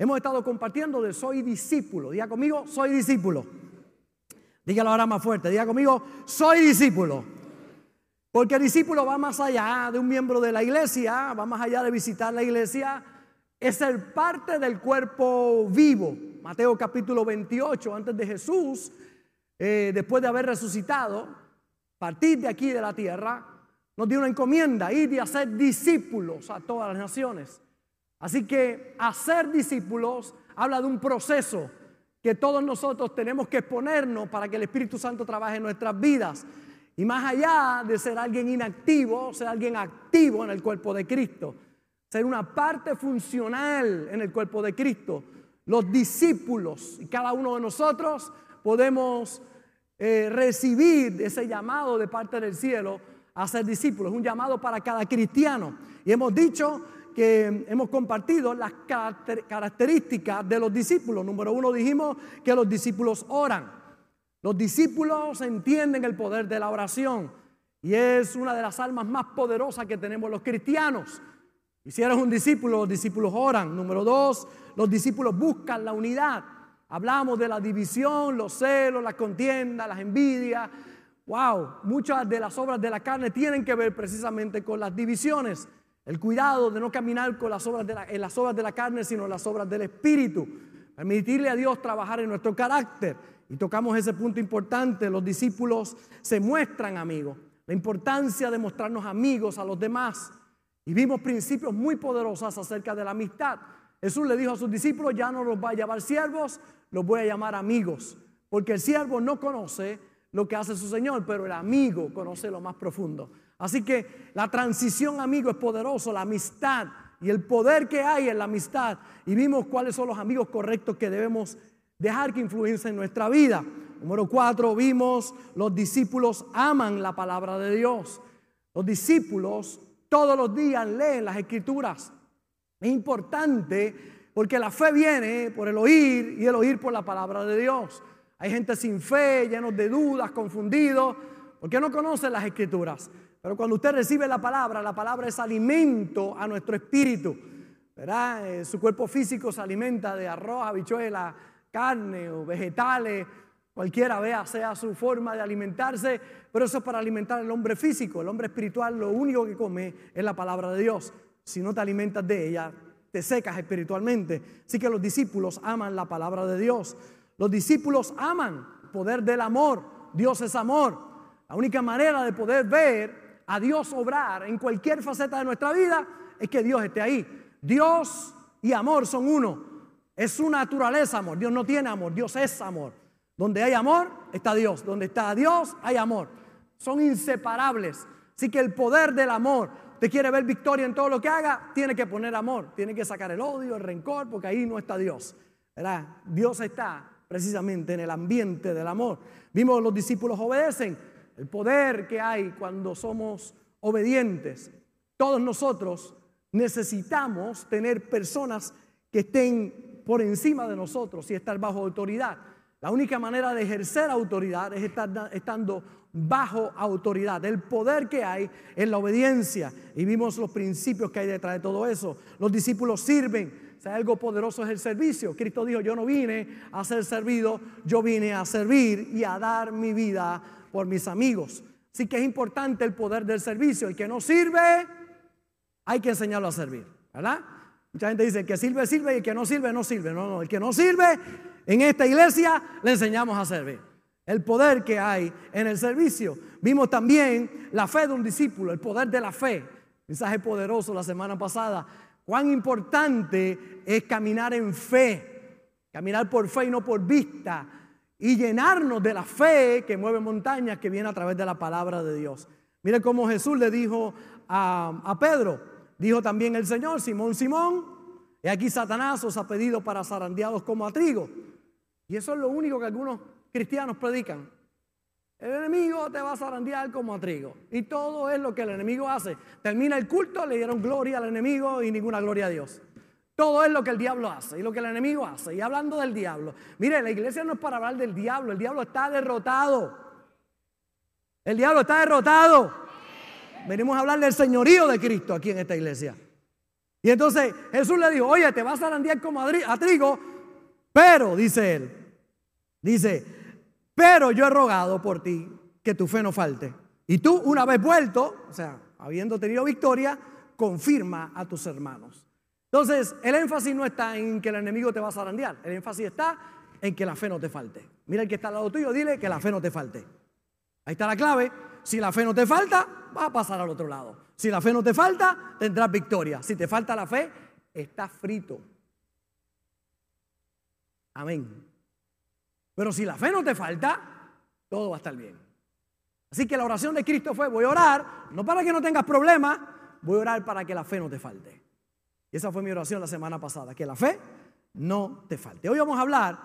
Hemos estado compartiendo de soy discípulo. Diga conmigo, soy discípulo. Dígalo ahora más fuerte. Diga conmigo, soy discípulo. Porque el discípulo va más allá de un miembro de la iglesia, va más allá de visitar la iglesia, es ser parte del cuerpo vivo. Mateo capítulo 28, antes de Jesús, eh, después de haber resucitado, partir de aquí de la tierra, nos dio una encomienda, ir y hacer discípulos a todas las naciones. Así que hacer discípulos habla de un proceso que todos nosotros tenemos que exponernos para que el Espíritu Santo trabaje en nuestras vidas. Y más allá de ser alguien inactivo, ser alguien activo en el cuerpo de Cristo, ser una parte funcional en el cuerpo de Cristo. Los discípulos y cada uno de nosotros podemos eh, recibir ese llamado de parte del cielo a ser discípulos, un llamado para cada cristiano. Y hemos dicho que hemos compartido las características de los discípulos. Número uno dijimos que los discípulos oran. Los discípulos entienden el poder de la oración y es una de las almas más poderosas que tenemos los cristianos. Y si un discípulo, los discípulos oran. Número dos, los discípulos buscan la unidad. Hablamos de la división, los celos, la contienda, las envidias. Wow, muchas de las obras de la carne tienen que ver precisamente con las divisiones. El cuidado de no caminar con las obras de la, en las obras de la carne, sino en las obras del Espíritu. Permitirle a Dios trabajar en nuestro carácter. Y tocamos ese punto importante. Los discípulos se muestran amigos. La importancia de mostrarnos amigos a los demás. Y vimos principios muy poderosos acerca de la amistad. Jesús le dijo a sus discípulos, ya no los va a llamar siervos, los voy a llamar amigos. Porque el siervo no conoce lo que hace su Señor, pero el amigo conoce lo más profundo. Así que la transición amigo es poderoso, la amistad y el poder que hay en la amistad. Y vimos cuáles son los amigos correctos que debemos dejar que influencien en nuestra vida. Número cuatro, vimos los discípulos aman la palabra de Dios. Los discípulos todos los días leen las escrituras. Es importante porque la fe viene por el oír y el oír por la palabra de Dios. Hay gente sin fe, llenos de dudas, confundidos, porque no conocen las escrituras. Pero cuando usted recibe la palabra, la palabra es alimento a nuestro espíritu. ¿verdad? Eh, su cuerpo físico se alimenta de arroz, habichuela, carne o vegetales, cualquiera vea, sea su forma de alimentarse, pero eso es para alimentar al hombre físico. El hombre espiritual lo único que come es la palabra de Dios. Si no te alimentas de ella, te secas espiritualmente. Así que los discípulos aman la palabra de Dios. Los discípulos aman el poder del amor. Dios es amor. La única manera de poder ver a Dios obrar en cualquier faceta de nuestra vida es que Dios esté ahí. Dios y amor son uno. Es su naturaleza amor. Dios no tiene amor, Dios es amor. Donde hay amor, está Dios. Donde está Dios, hay amor. Son inseparables. Así que el poder del amor, te quiere ver victoria en todo lo que haga, tiene que poner amor, tiene que sacar el odio, el rencor, porque ahí no está Dios. Dios está precisamente en el ambiente del amor. Vimos los discípulos obedecen, el poder que hay cuando somos obedientes. Todos nosotros necesitamos tener personas que estén por encima de nosotros y estar bajo autoridad. La única manera de ejercer autoridad es estar estando bajo autoridad. El poder que hay en la obediencia. Y vimos los principios que hay detrás de todo eso. Los discípulos sirven. Sea, algo poderoso es el servicio. Cristo dijo, yo no vine a ser servido, yo vine a servir y a dar mi vida por mis amigos. Así que es importante el poder del servicio. El que no sirve, hay que enseñarlo a servir. ¿Verdad? Mucha gente dice, que sirve, sirve y el que no sirve, no sirve. No, no, el que no sirve, en esta iglesia le enseñamos a servir. El poder que hay en el servicio. Vimos también la fe de un discípulo, el poder de la fe. Mensaje poderoso la semana pasada. Cuán importante es caminar en fe, caminar por fe y no por vista, y llenarnos de la fe que mueve montañas, que viene a través de la palabra de Dios. Mire cómo Jesús le dijo a, a Pedro, Dijo también el Señor, Simón, Simón, y aquí Satanás os ha pedido para zarandeados como a trigo. Y eso es lo único que algunos cristianos predican. El enemigo te va a zarandear como a trigo. Y todo es lo que el enemigo hace. Termina el culto, le dieron gloria al enemigo y ninguna gloria a Dios. Todo es lo que el diablo hace y lo que el enemigo hace. Y hablando del diablo, mire, la iglesia no es para hablar del diablo, el diablo está derrotado. El diablo está derrotado. Venimos a hablar del señorío de Cristo aquí en esta iglesia. Y entonces Jesús le dijo, oye, te vas a zarandear como a trigo, pero, dice él, dice, pero yo he rogado por ti que tu fe no falte. Y tú, una vez vuelto, o sea, habiendo tenido victoria, confirma a tus hermanos. Entonces, el énfasis no está en que el enemigo te va a zarandear, el énfasis está en que la fe no te falte. Mira el que está al lado tuyo, dile que la fe no te falte. Ahí está la clave. Si la fe no te falta, vas a pasar al otro lado. Si la fe no te falta, tendrás victoria. Si te falta la fe, estás frito. Amén. Pero si la fe no te falta, todo va a estar bien. Así que la oración de Cristo fue, voy a orar, no para que no tengas problemas, voy a orar para que la fe no te falte. Y esa fue mi oración la semana pasada, que la fe no te falte. Hoy vamos a hablar,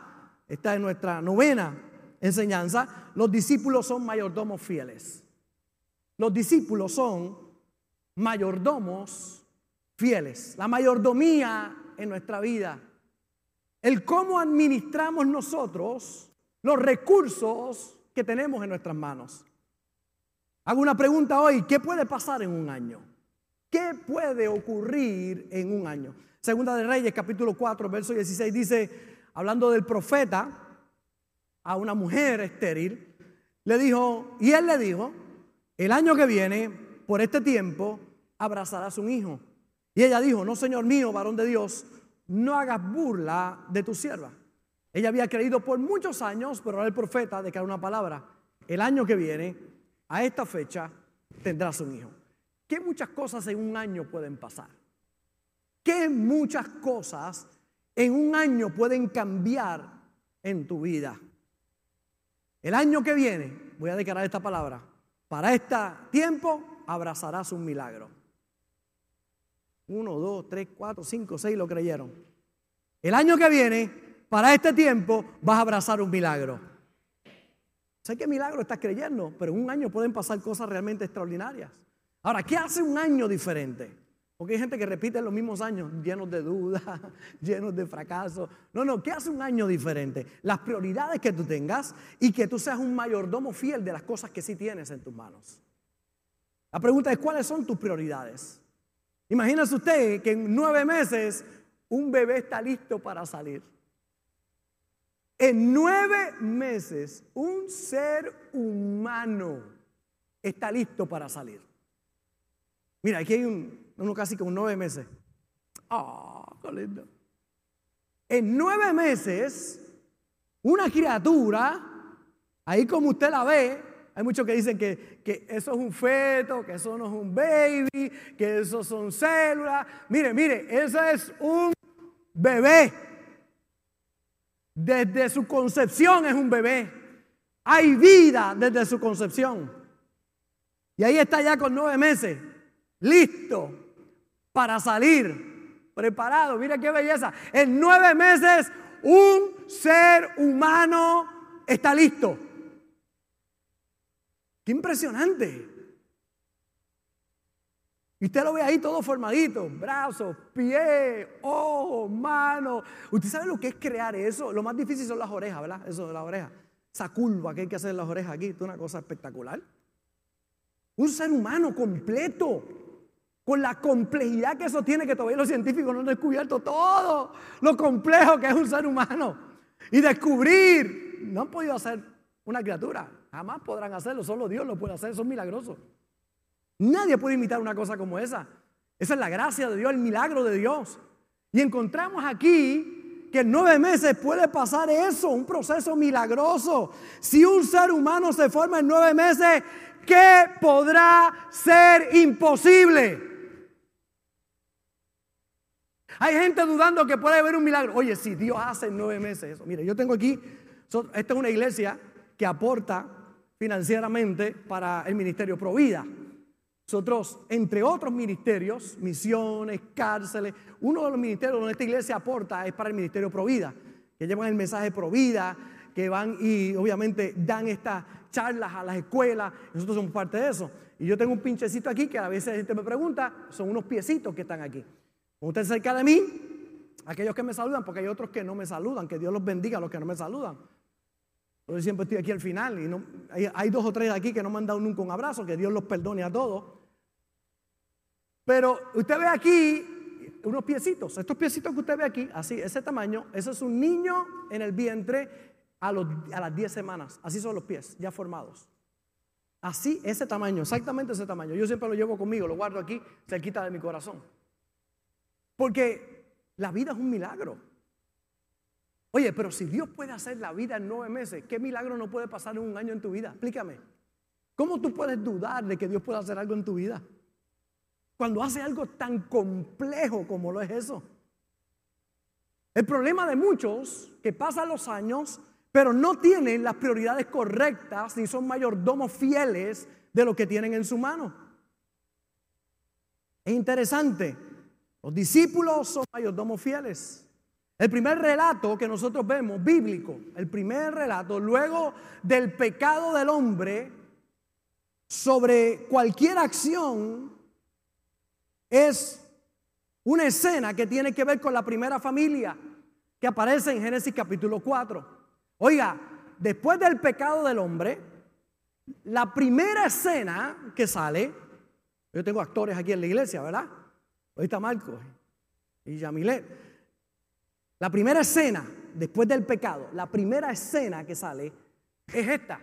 esta es nuestra novena enseñanza, los discípulos son mayordomos fieles. Los discípulos son mayordomos fieles. La mayordomía en nuestra vida. El cómo administramos nosotros los recursos que tenemos en nuestras manos. Hago una pregunta hoy, ¿qué puede pasar en un año? ¿Qué puede ocurrir en un año? Segunda de Reyes, capítulo 4, verso 16, dice, hablando del profeta, a una mujer estéril, le dijo, y él le dijo, el año que viene, por este tiempo, abrazarás un hijo. Y ella dijo, no, Señor mío, varón de Dios, no hagas burla de tu sierva. Ella había creído por muchos años, pero ahora el profeta declara una palabra. El año que viene, a esta fecha, tendrás un hijo. ¿Qué muchas cosas en un año pueden pasar? ¿Qué muchas cosas en un año pueden cambiar en tu vida? El año que viene, voy a declarar esta palabra, para este tiempo abrazarás un milagro. Uno, dos, tres, cuatro, cinco, seis lo creyeron. El año que viene, para este tiempo, vas a abrazar un milagro. Sé que milagro estás creyendo, pero en un año pueden pasar cosas realmente extraordinarias. Ahora, ¿qué hace un año diferente? Porque hay gente que repite los mismos años llenos de dudas, llenos de fracaso. No, no, ¿qué hace un año diferente? Las prioridades que tú tengas y que tú seas un mayordomo fiel de las cosas que sí tienes en tus manos. La pregunta es, ¿cuáles son tus prioridades? Imagínese usted que en nueve meses un bebé está listo para salir. En nueve meses un ser humano está listo para salir. Mira, aquí hay un, uno casi como nueve meses. ¡Ah, qué lindo! En nueve meses, una criatura, ahí como usted la ve, hay muchos que dicen que, que, eso es un feto, que eso no es un baby, que eso son células. Mire, mire, eso es un bebé. Desde su concepción es un bebé. Hay vida desde su concepción. Y ahí está ya con nueve meses listo para salir, preparado. Mira qué belleza. En nueve meses un ser humano está listo. Qué impresionante. Y usted lo ve ahí todo formadito, brazos, pies, ojos, manos. ¿Usted sabe lo que es crear eso? Lo más difícil son las orejas, ¿verdad? Eso de las orejas. Esa curva que hay que hacer en las orejas aquí, es una cosa espectacular. Un ser humano completo con la complejidad que eso tiene, que todavía los científicos no han descubierto todo lo complejo que es un ser humano. Y descubrir, no han podido hacer una criatura, jamás podrán hacerlo, solo Dios lo puede hacer, eso es milagroso. Nadie puede imitar una cosa como esa. Esa es la gracia de Dios, el milagro de Dios. Y encontramos aquí que en nueve meses puede pasar eso, un proceso milagroso. Si un ser humano se forma en nueve meses, ¿qué podrá ser imposible? Hay gente dudando que puede haber un milagro. Oye, si Dios hace en nueve meses eso. Mire, yo tengo aquí, esta es una iglesia que aporta financieramente para el ministerio Provida. Nosotros, entre otros ministerios, misiones, cárceles, uno de los ministerios donde esta iglesia aporta es para el ministerio Provida, que llevan el mensaje Provida, que van y obviamente dan estas charlas a las escuelas. Nosotros somos parte de eso. Y yo tengo un pinchecito aquí que a veces la gente me pregunta, son unos piecitos que están aquí. Usted cerca de mí, aquellos que me saludan, porque hay otros que no me saludan, que Dios los bendiga a los que no me saludan. Yo siempre estoy aquí al final y no, hay, dos o tres aquí que no me han dado nunca un abrazo, que Dios los perdone a todos. Pero usted ve aquí, unos piecitos. Estos piecitos que usted ve aquí, así, ese tamaño, eso es un niño en el vientre a, a las 10 semanas. Así son los pies, ya formados. Así, ese tamaño, exactamente ese tamaño. Yo siempre lo llevo conmigo, lo guardo aquí, cerquita de mi corazón. Porque la vida es un milagro. Oye, pero si Dios puede hacer la vida en nueve meses, ¿qué milagro no puede pasar en un año en tu vida? Explícame. ¿Cómo tú puedes dudar de que Dios pueda hacer algo en tu vida? Cuando hace algo tan complejo como lo es eso. El problema de muchos que pasan los años pero no tienen las prioridades correctas ni son mayordomos fieles de lo que tienen en su mano. Es interesante, los discípulos son mayordomos fieles. El primer relato que nosotros vemos, bíblico, el primer relato, luego del pecado del hombre sobre cualquier acción, es una escena que tiene que ver con la primera familia que aparece en Génesis capítulo 4. Oiga, después del pecado del hombre, la primera escena que sale, yo tengo actores aquí en la iglesia, ¿verdad? Ahí está Marcos y Yamilet. La primera escena, después del pecado, la primera escena que sale es esta.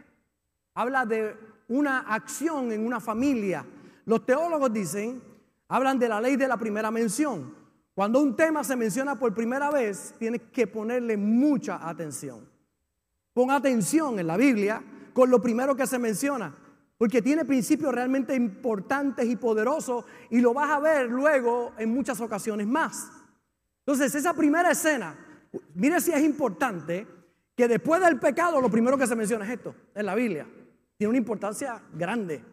Habla de una acción en una familia. Los teólogos dicen, hablan de la ley de la primera mención. Cuando un tema se menciona por primera vez, tienes que ponerle mucha atención. Pon atención en la Biblia con lo primero que se menciona, porque tiene principios realmente importantes y poderosos y lo vas a ver luego en muchas ocasiones más. Entonces, esa primera escena, mire si es importante que después del pecado lo primero que se menciona es esto, en la Biblia. Tiene una importancia grande.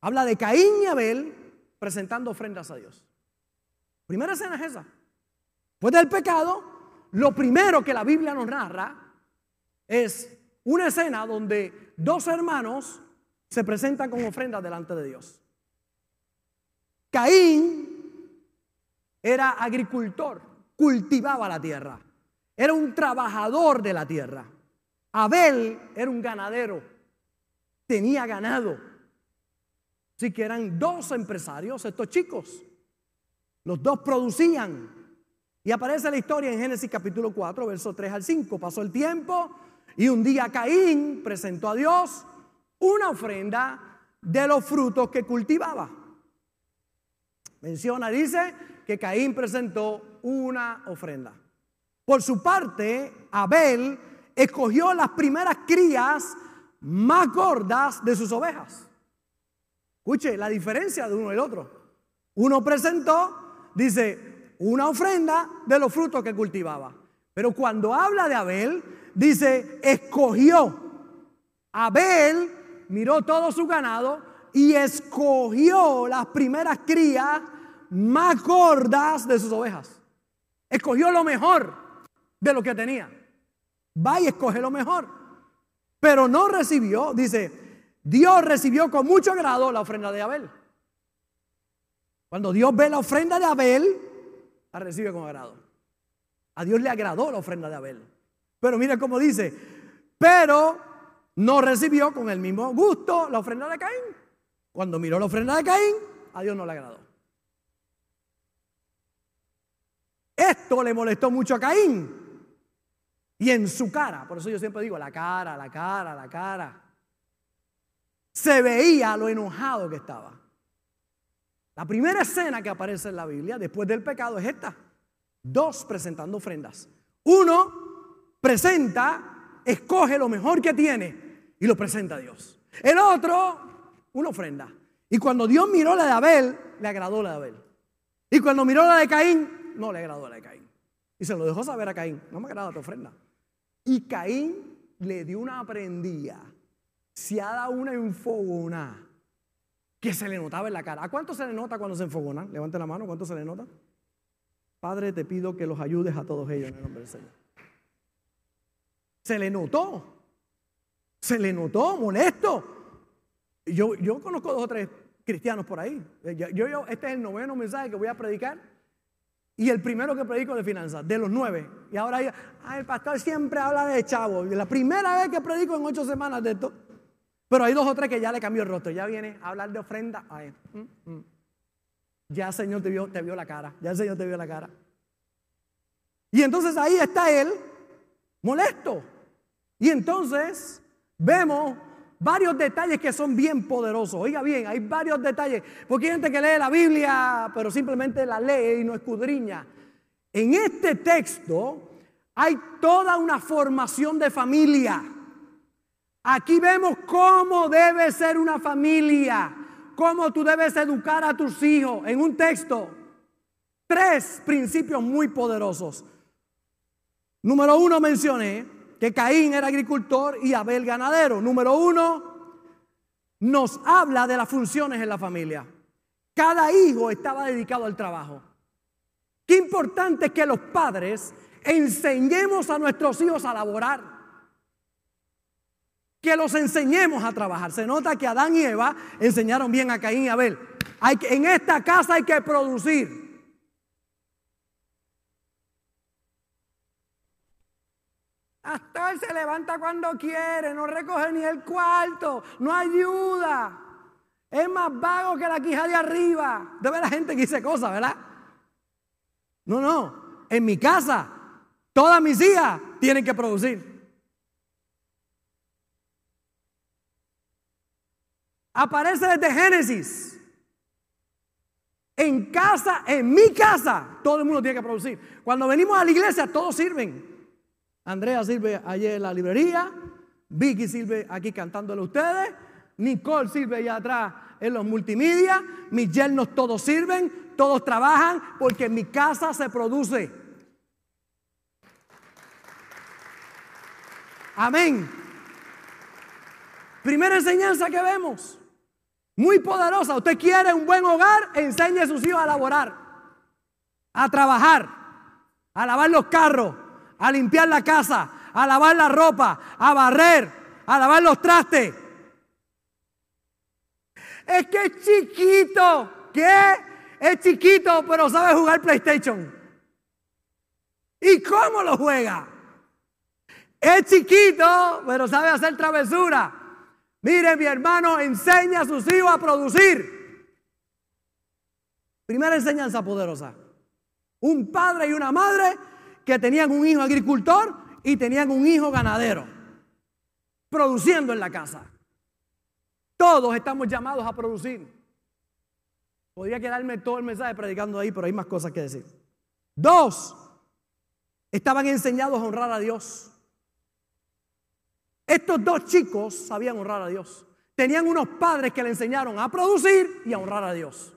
Habla de Caín y Abel presentando ofrendas a Dios. Primera escena es esa. Después del pecado, lo primero que la Biblia nos narra es una escena donde dos hermanos se presentan con ofrendas delante de Dios. Caín era agricultor, cultivaba la tierra, era un trabajador de la tierra. Abel era un ganadero, tenía ganado. Así que eran dos empresarios, estos chicos. Los dos producían, y aparece la historia en Génesis capítulo 4, verso 3 al 5. Pasó el tiempo y un día Caín presentó a Dios una ofrenda de los frutos que cultivaba. Menciona, dice que Caín presentó una ofrenda. Por su parte, Abel escogió las primeras crías más gordas de sus ovejas. Escuche la diferencia de uno y el otro. Uno presentó, dice, una ofrenda de los frutos que cultivaba. Pero cuando habla de Abel, dice, escogió. Abel miró todo su ganado y escogió las primeras crías más gordas de sus ovejas. Escogió lo mejor de lo que tenía. Va y escoge lo mejor. Pero no recibió, dice, Dios recibió con mucho agrado la ofrenda de Abel. Cuando Dios ve la ofrenda de Abel, la recibe con agrado. A Dios le agradó la ofrenda de Abel. Pero mira cómo dice, pero no recibió con el mismo gusto la ofrenda de Caín. Cuando miró la ofrenda de Caín, a Dios no le agradó. Esto le molestó mucho a Caín. Y en su cara, por eso yo siempre digo, la cara, la cara, la cara, se veía lo enojado que estaba. La primera escena que aparece en la Biblia después del pecado es esta. Dos presentando ofrendas. Uno presenta, escoge lo mejor que tiene y lo presenta a Dios. El otro, una ofrenda. Y cuando Dios miró la de Abel, le agradó la de Abel. Y cuando miró la de Caín, no le agradó la de Caín. Y se lo dejó saber a Caín, no me agrada tu ofrenda. Y Caín le dio una prendida. Se ha dado una enfogona que se le notaba en la cara. ¿A cuánto se le nota cuando se enfogonan? Levante la mano, ¿cuánto se le nota? Padre, te pido que los ayudes a todos ellos en el nombre del Señor. Se le notó. Se le notó molesto. Yo, yo conozco dos o tres cristianos por ahí. Yo, yo, este es el noveno mensaje que voy a predicar. Y el primero que predico de finanzas, de los nueve. Y ahora el pastor siempre habla de chavo. Y la primera vez que predico en ocho semanas de esto. Pero hay dos o tres que ya le cambió el rostro. Ya viene a hablar de ofrenda. Mm, mm. ya el Señor te vio, te vio la cara, ya el Señor te vio la cara. Y entonces ahí está él, molesto. Y entonces vemos varios detalles que son bien poderosos. Oiga bien, hay varios detalles. Porque hay gente que lee la Biblia, pero simplemente la lee y no escudriña. En este texto hay toda una formación de familia. Aquí vemos cómo debe ser una familia, cómo tú debes educar a tus hijos. En un texto, tres principios muy poderosos. Número uno mencioné que Caín era agricultor y Abel ganadero. Número uno, nos habla de las funciones en la familia. Cada hijo estaba dedicado al trabajo. Qué importante es que los padres enseñemos a nuestros hijos a laborar. Que los enseñemos a trabajar. Se nota que Adán y Eva enseñaron bien a Caín y Abel. Hay que, en esta casa hay que producir. Pastor se levanta cuando quiere, no recoge ni el cuarto, no ayuda. Es más vago que la quija de arriba. Debe la gente que dice cosas, ¿verdad? No, no. En mi casa, todas mis hijas tienen que producir. Aparece desde Génesis. En casa, en mi casa, todo el mundo tiene que producir. Cuando venimos a la iglesia, todos sirven. Andrea sirve allí en la librería, Vicky sirve aquí cantándole a ustedes, Nicole sirve allá atrás en los multimedia, mis yernos todos sirven, todos trabajan, porque en mi casa se produce. Amén. Primera enseñanza que vemos, muy poderosa. Usted quiere un buen hogar, enseñe a sus hijos a laborar, a trabajar, a lavar los carros, a limpiar la casa, a lavar la ropa, a barrer, a lavar los trastes. Es que es chiquito. ¿Qué? Es chiquito, pero sabe jugar PlayStation. ¿Y cómo lo juega? Es chiquito, pero sabe hacer travesura. Mire, mi hermano, enseña a sus hijos a producir. Primera enseñanza poderosa. Un padre y una madre que tenían un hijo agricultor y tenían un hijo ganadero, produciendo en la casa. Todos estamos llamados a producir. Podría quedarme todo el mensaje predicando ahí, pero hay más cosas que decir. Dos, estaban enseñados a honrar a Dios. Estos dos chicos sabían honrar a Dios. Tenían unos padres que le enseñaron a producir y a honrar a Dios.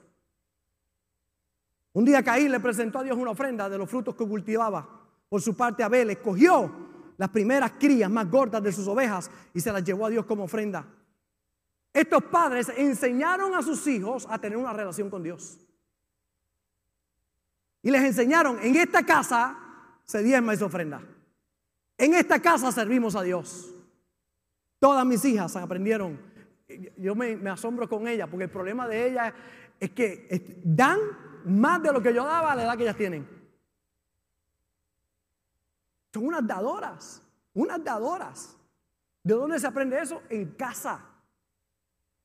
Un día Caín le presentó a Dios una ofrenda de los frutos que cultivaba. Por su parte, Abel escogió las primeras crías más gordas de sus ovejas y se las llevó a Dios como ofrenda. Estos padres enseñaron a sus hijos a tener una relación con Dios. Y les enseñaron, en esta casa se diezma esa ofrenda. En esta casa servimos a Dios. Todas mis hijas aprendieron. Yo me, me asombro con ellas, porque el problema de ellas es que dan más de lo que yo daba a la edad que ellas tienen. Son unas dadoras, unas dadoras. ¿De dónde se aprende eso? En casa.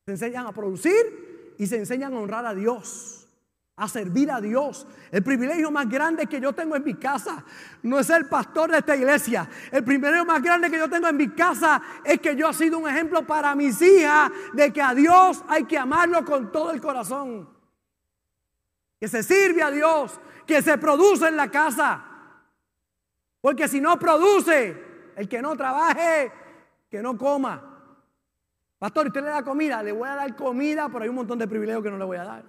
Se enseñan a producir y se enseñan a honrar a Dios, a servir a Dios. El privilegio más grande que yo tengo en mi casa no es ser pastor de esta iglesia. El privilegio más grande que yo tengo en mi casa es que yo he sido un ejemplo para mis hijas de que a Dios hay que amarlo con todo el corazón. Que se sirve a Dios, que se produce en la casa. Porque si no produce, el que no trabaje, que no coma. Pastor, usted le da comida, le voy a dar comida, pero hay un montón de privilegios que no le voy a dar.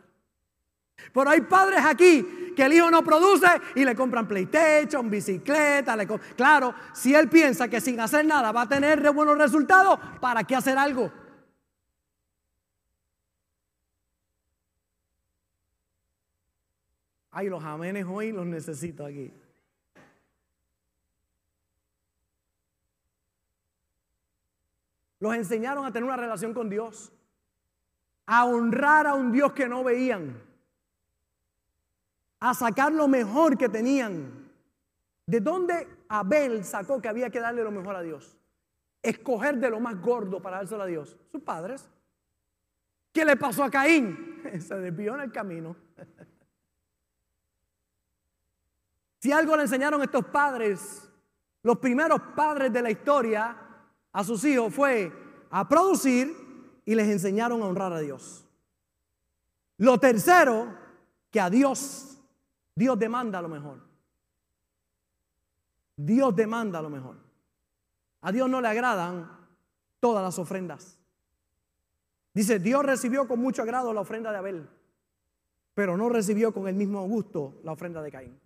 Pero hay padres aquí que el hijo no produce y le compran PlayStation, bicicleta. Le claro, si él piensa que sin hacer nada va a tener buenos resultados, ¿para qué hacer algo? Ay, los amenes hoy los necesito aquí. Los enseñaron a tener una relación con Dios, a honrar a un Dios que no veían, a sacar lo mejor que tenían. ¿De dónde Abel sacó que había que darle lo mejor a Dios? Escoger de lo más gordo para dárselo a Dios. Sus padres. ¿Qué le pasó a Caín? Se desvió en el camino. Si algo le enseñaron estos padres, los primeros padres de la historia a sus hijos fue a producir y les enseñaron a honrar a Dios. Lo tercero, que a Dios, Dios demanda lo mejor. Dios demanda lo mejor. A Dios no le agradan todas las ofrendas. Dice, Dios recibió con mucho agrado la ofrenda de Abel, pero no recibió con el mismo gusto la ofrenda de Caín.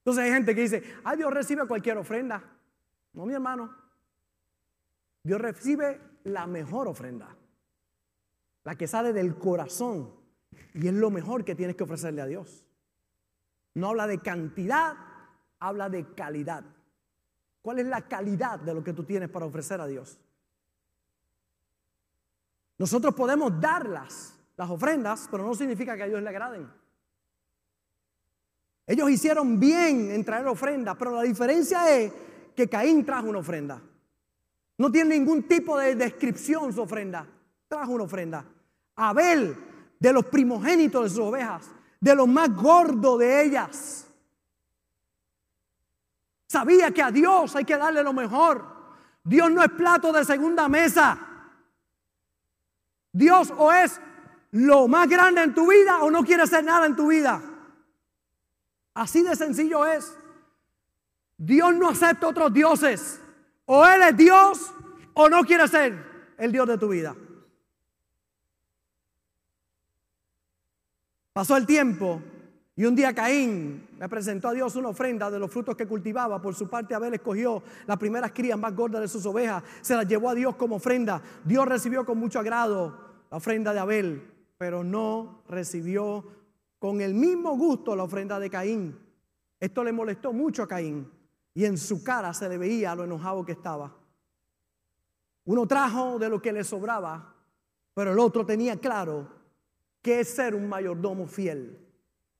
Entonces hay gente que dice, ay, Dios recibe cualquier ofrenda. No, mi hermano. Dios recibe la mejor ofrenda, la que sale del corazón y es lo mejor que tienes que ofrecerle a Dios. No habla de cantidad, habla de calidad. ¿Cuál es la calidad de lo que tú tienes para ofrecer a Dios? Nosotros podemos darlas, las ofrendas, pero no significa que a Dios le agraden. Ellos hicieron bien en traer ofrenda, pero la diferencia es que Caín trajo una ofrenda. No tiene ningún tipo de descripción su ofrenda. Trajo una ofrenda. Abel, de los primogénitos de sus ovejas, de los más gordos de ellas. Sabía que a Dios hay que darle lo mejor. Dios no es plato de segunda mesa. Dios o es lo más grande en tu vida o no quiere hacer nada en tu vida. Así de sencillo es. Dios no acepta otros dioses. O Él es Dios o no quiere ser el Dios de tu vida. Pasó el tiempo y un día Caín me presentó a Dios una ofrenda de los frutos que cultivaba. Por su parte, Abel escogió las primeras crías más gordas de sus ovejas, se las llevó a Dios como ofrenda. Dios recibió con mucho agrado la ofrenda de Abel, pero no recibió con el mismo gusto la ofrenda de Caín. Esto le molestó mucho a Caín y en su cara se le veía lo enojado que estaba. Uno trajo de lo que le sobraba, pero el otro tenía claro que es ser un mayordomo fiel,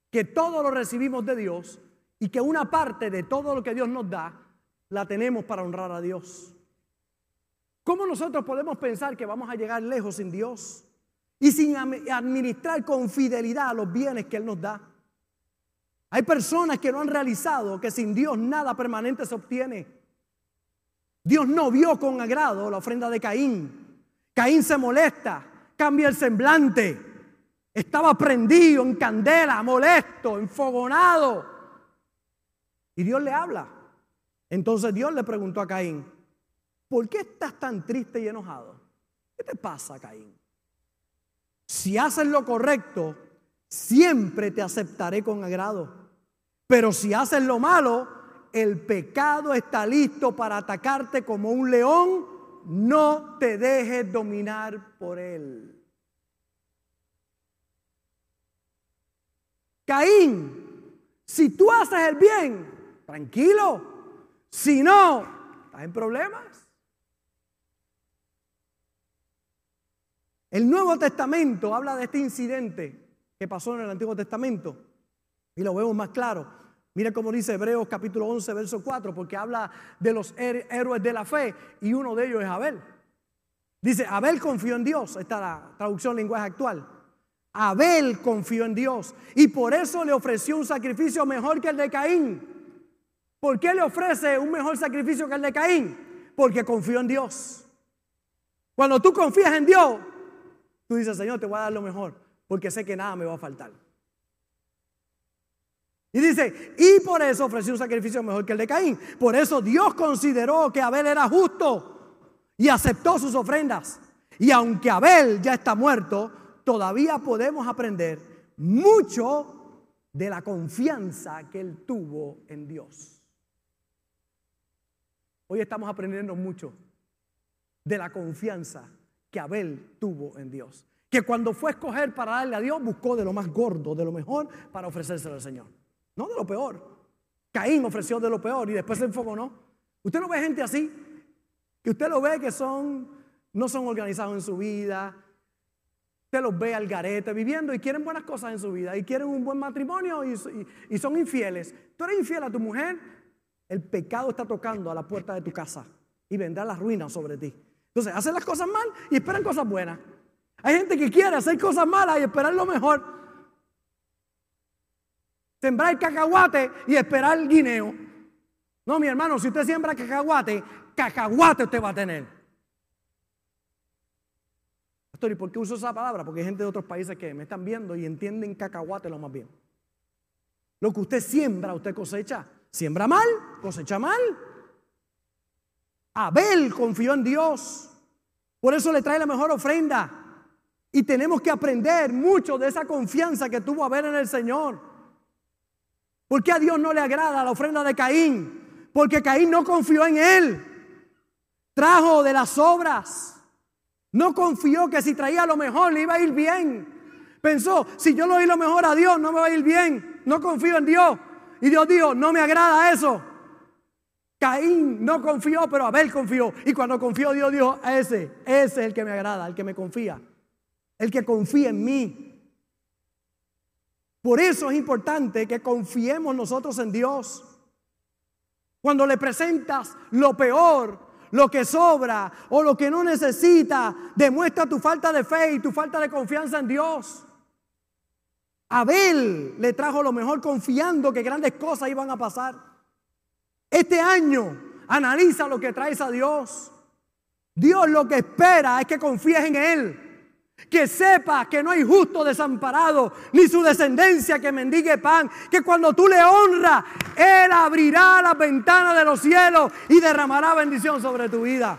que todo lo recibimos de Dios y que una parte de todo lo que Dios nos da la tenemos para honrar a Dios. ¿Cómo nosotros podemos pensar que vamos a llegar lejos sin Dios? y sin administrar con fidelidad los bienes que Él nos da. Hay personas que no han realizado que sin Dios nada permanente se obtiene. Dios no vio con agrado la ofrenda de Caín. Caín se molesta, cambia el semblante. Estaba prendido en candela, molesto, enfogonado. Y Dios le habla. Entonces Dios le preguntó a Caín, ¿por qué estás tan triste y enojado? ¿Qué te pasa, Caín? Si haces lo correcto, siempre te aceptaré con agrado. Pero si haces lo malo, el pecado está listo para atacarte como un león. No te dejes dominar por él. Caín, si tú haces el bien, tranquilo. Si no, estás en problemas. El Nuevo Testamento habla de este incidente que pasó en el Antiguo Testamento y lo vemos más claro. Mira cómo dice Hebreos capítulo 11, verso 4, porque habla de los héroes de la fe y uno de ellos es Abel. Dice, Abel confió en Dios, esta es la traducción lenguaje actual. Abel confió en Dios y por eso le ofreció un sacrificio mejor que el de Caín. ¿Por qué le ofrece un mejor sacrificio que el de Caín? Porque confió en Dios. Cuando tú confías en Dios, Tú dices, Señor, te voy a dar lo mejor, porque sé que nada me va a faltar. Y dice, y por eso ofreció un sacrificio mejor que el de Caín. Por eso Dios consideró que Abel era justo y aceptó sus ofrendas. Y aunque Abel ya está muerto, todavía podemos aprender mucho de la confianza que él tuvo en Dios. Hoy estamos aprendiendo mucho de la confianza que Abel tuvo en Dios. Que cuando fue a escoger para darle a Dios, buscó de lo más gordo, de lo mejor, para ofrecérselo al Señor. No de lo peor. Caín ofreció de lo peor y después se enfocó, ¿no? Usted no ve gente así, que usted lo ve que son, no son organizados en su vida. Usted los ve al garete viviendo y quieren buenas cosas en su vida y quieren un buen matrimonio y, y son infieles. Tú eres infiel a tu mujer, el pecado está tocando a la puerta de tu casa y vendrá la ruina sobre ti. Entonces, hacen las cosas mal y esperan cosas buenas. Hay gente que quiere hacer cosas malas y esperar lo mejor. Sembrar cacahuate y esperar guineo. No, mi hermano, si usted siembra cacahuate, cacahuate usted va a tener. Pastor, ¿y por qué uso esa palabra? Porque hay gente de otros países que me están viendo y entienden cacahuate lo más bien. Lo que usted siembra, usted cosecha. Siembra mal, cosecha mal. Abel confió en Dios. Por eso le trae la mejor ofrenda. Y tenemos que aprender mucho de esa confianza que tuvo Abel en el Señor. ¿Por qué a Dios no le agrada la ofrenda de Caín? Porque Caín no confió en él. Trajo de las obras. No confió que si traía lo mejor le iba a ir bien. Pensó, si yo le doy lo mejor a Dios, no me va a ir bien. No confío en Dios. Y Dios dijo, no me agrada eso. Caín no confió, pero Abel confió. Y cuando confió, Dios dijo, ese, ese es el que me agrada, el que me confía. El que confía en mí. Por eso es importante que confiemos nosotros en Dios. Cuando le presentas lo peor, lo que sobra o lo que no necesita, demuestra tu falta de fe y tu falta de confianza en Dios. Abel le trajo lo mejor confiando que grandes cosas iban a pasar. Este año analiza lo que traes a Dios. Dios lo que espera es que confíes en Él. Que sepas que no hay justo desamparado, ni su descendencia que mendigue pan. Que cuando tú le honras, Él abrirá las ventanas de los cielos y derramará bendición sobre tu vida.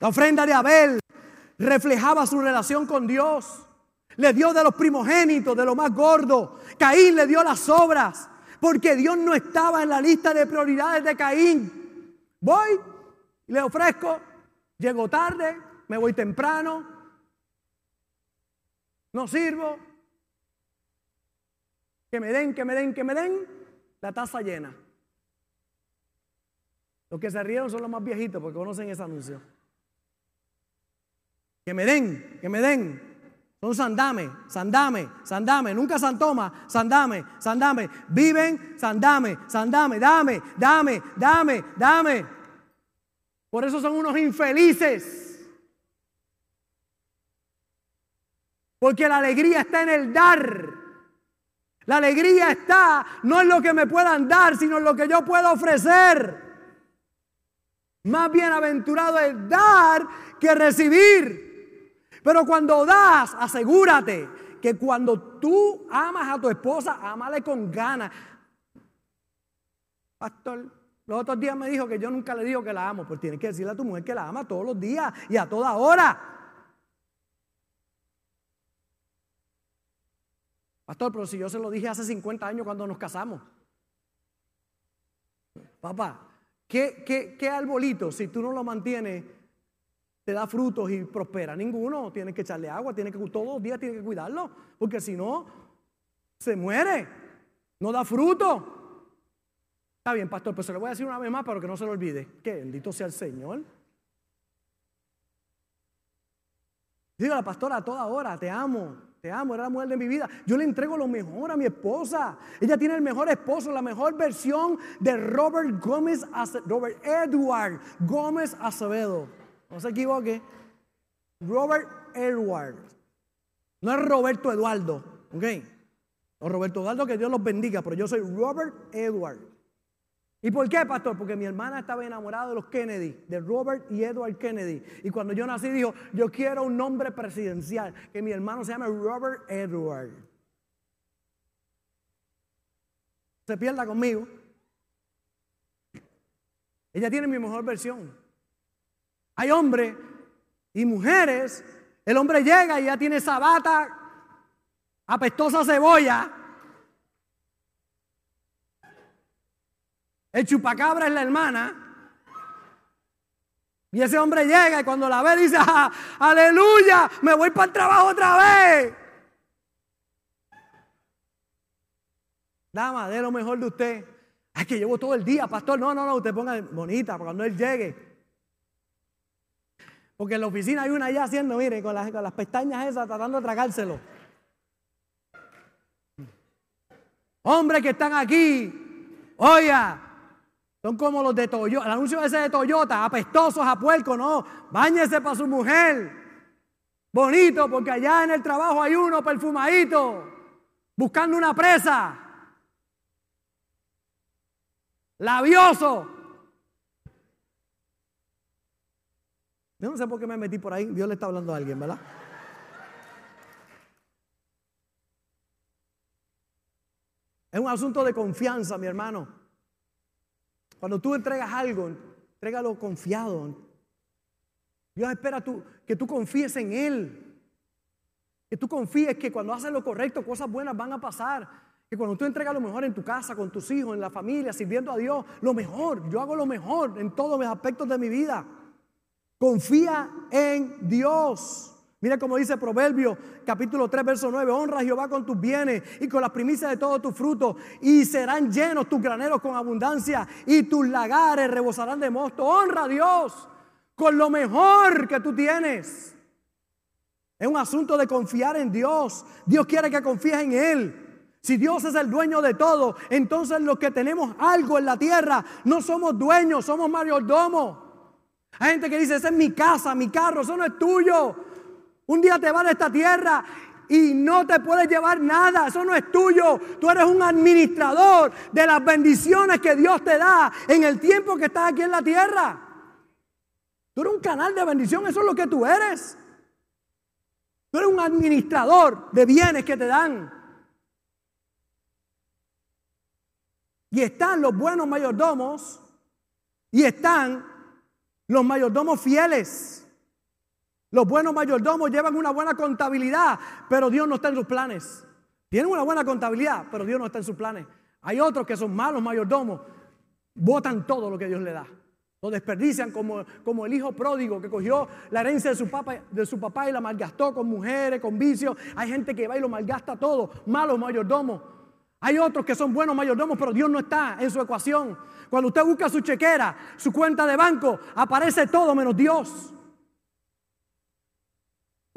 La ofrenda de Abel reflejaba su relación con Dios. Le dio de los primogénitos, de lo más gordo. Caín le dio las obras. Porque Dios no estaba en la lista de prioridades de Caín. Voy y le ofrezco, llego tarde, me voy temprano, no sirvo. Que me den, que me den, que me den, la taza llena. Los que se rieron son los más viejitos porque conocen ese anuncio. Que me den, que me den. Son sandame, sandame, sandame, nunca santoma, sandame, sandame. Viven, sandame, sandame, dame, dame, dame, dame. Por eso son unos infelices. Porque la alegría está en el dar. La alegría está no en lo que me puedan dar, sino en lo que yo puedo ofrecer. Más bienaventurado es dar que recibir. Pero cuando das, asegúrate que cuando tú amas a tu esposa, amale con ganas. Pastor, los otros días me dijo que yo nunca le digo que la amo, pues tienes que decirle a tu mujer que la ama todos los días y a toda hora. Pastor, pero si yo se lo dije hace 50 años cuando nos casamos. Papá, ¿qué, qué, qué arbolito si tú no lo mantienes te da frutos y prospera. Ninguno. Tiene que echarle agua, tiene que, todos los días tiene que cuidarlo, porque si no, se muere. No da fruto. Está bien, pastor, pero se lo voy a decir una vez más para que no se lo olvide. Que bendito sea el Señor. Digo la pastora a toda hora, te amo, te amo, era la mujer de mi vida. Yo le entrego lo mejor a mi esposa. Ella tiene el mejor esposo, la mejor versión de Robert Gómez, Robert Edward Gómez Acevedo. No se equivoque. Robert Edward. No es Roberto Eduardo. ¿Ok? O Roberto Eduardo, que Dios los bendiga. Pero yo soy Robert Edward. ¿Y por qué, pastor? Porque mi hermana estaba enamorada de los Kennedy, de Robert y Edward Kennedy. Y cuando yo nací dijo, yo quiero un nombre presidencial, que mi hermano se llame Robert Edward. Se pierda conmigo. Ella tiene mi mejor versión. Hay hombres y mujeres. El hombre llega y ya tiene esa bata apestosa cebolla. El chupacabra es la hermana. Y ese hombre llega y cuando la ve dice, aleluya, me voy para el trabajo otra vez. Dama, de lo mejor de usted. Ay, que llevo todo el día, pastor. No, no, no, usted ponga bonita para cuando él llegue. Porque en la oficina hay una allá haciendo, mire, con las, con las pestañas esas, tratando de tragárselo. Hombres que están aquí, oiga, son como los de Toyota, el anuncio ese de Toyota, apestosos a puerco, no, báñese para su mujer. Bonito, porque allá en el trabajo hay uno perfumadito. buscando una presa, labioso. Yo no sé por qué me metí por ahí, Dios le está hablando a alguien, ¿verdad? Es un asunto de confianza, mi hermano. Cuando tú entregas algo, entrégalo confiado. Dios espera tú, que tú confíes en Él. Que tú confíes que cuando haces lo correcto, cosas buenas van a pasar. Que cuando tú entregas lo mejor en tu casa, con tus hijos, en la familia, sirviendo a Dios, lo mejor. Yo hago lo mejor en todos los aspectos de mi vida. Confía en Dios. Mira como dice Proverbio capítulo 3 verso 9, honra a Jehová con tus bienes y con las primicias de todos tus frutos y serán llenos tus graneros con abundancia y tus lagares rebosarán de mosto. Honra a Dios con lo mejor que tú tienes. Es un asunto de confiar en Dios. Dios quiere que confíes en Él. Si Dios es el dueño de todo, entonces los que tenemos algo en la tierra no somos dueños, somos mayordomos. Hay gente que dice, esa es mi casa, mi carro, eso no es tuyo. Un día te vas de esta tierra y no te puedes llevar nada, eso no es tuyo. Tú eres un administrador de las bendiciones que Dios te da en el tiempo que estás aquí en la tierra. Tú eres un canal de bendición, eso es lo que tú eres. Tú eres un administrador de bienes que te dan. Y están los buenos mayordomos y están los mayordomos fieles. Los buenos mayordomos llevan una buena contabilidad, pero Dios no está en sus planes. Tienen una buena contabilidad, pero Dios no está en sus planes. Hay otros que son malos mayordomos, botan todo lo que Dios le da. Lo desperdician como, como el hijo pródigo que cogió la herencia de su, papá, de su papá y la malgastó con mujeres, con vicios. Hay gente que va y lo malgasta todo, malos mayordomos. Hay otros que son buenos mayordomos, pero Dios no está en su ecuación. Cuando usted busca su chequera, su cuenta de banco, aparece todo menos Dios.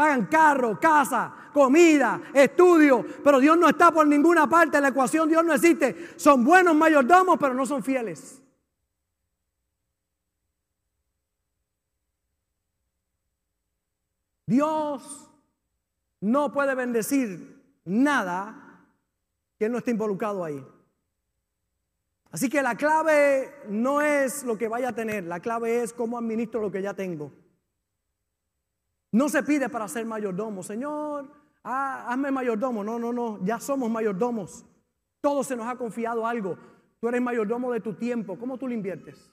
Pagan carro, casa, comida, estudio, pero Dios no está por ninguna parte en la ecuación, Dios no existe. Son buenos mayordomos, pero no son fieles. Dios no puede bendecir nada que no esté involucrado ahí. Así que la clave no es lo que vaya a tener, la clave es cómo administro lo que ya tengo. No se pide para ser mayordomo, Señor, ah, hazme mayordomo. No, no, no, ya somos mayordomos. Todo se nos ha confiado algo. Tú eres mayordomo de tu tiempo. ¿Cómo tú lo inviertes?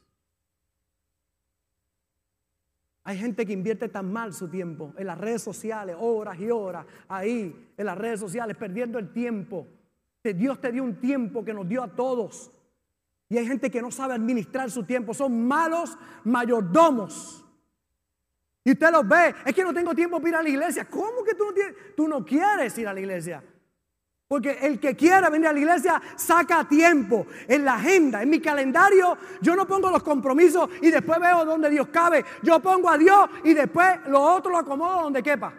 Hay gente que invierte tan mal su tiempo en las redes sociales, horas y horas, ahí, en las redes sociales, perdiendo el tiempo. Dios te dio un tiempo que nos dio a todos. Y hay gente que no sabe administrar su tiempo. Son malos mayordomos. Y usted los ve, es que no tengo tiempo para ir a la iglesia. ¿Cómo que tú no, tienes, tú no quieres ir a la iglesia? Porque el que quiera venir a la iglesia saca tiempo en la agenda, en mi calendario. Yo no pongo los compromisos y después veo donde Dios cabe. Yo pongo a Dios y después lo otro lo acomodo donde quepa.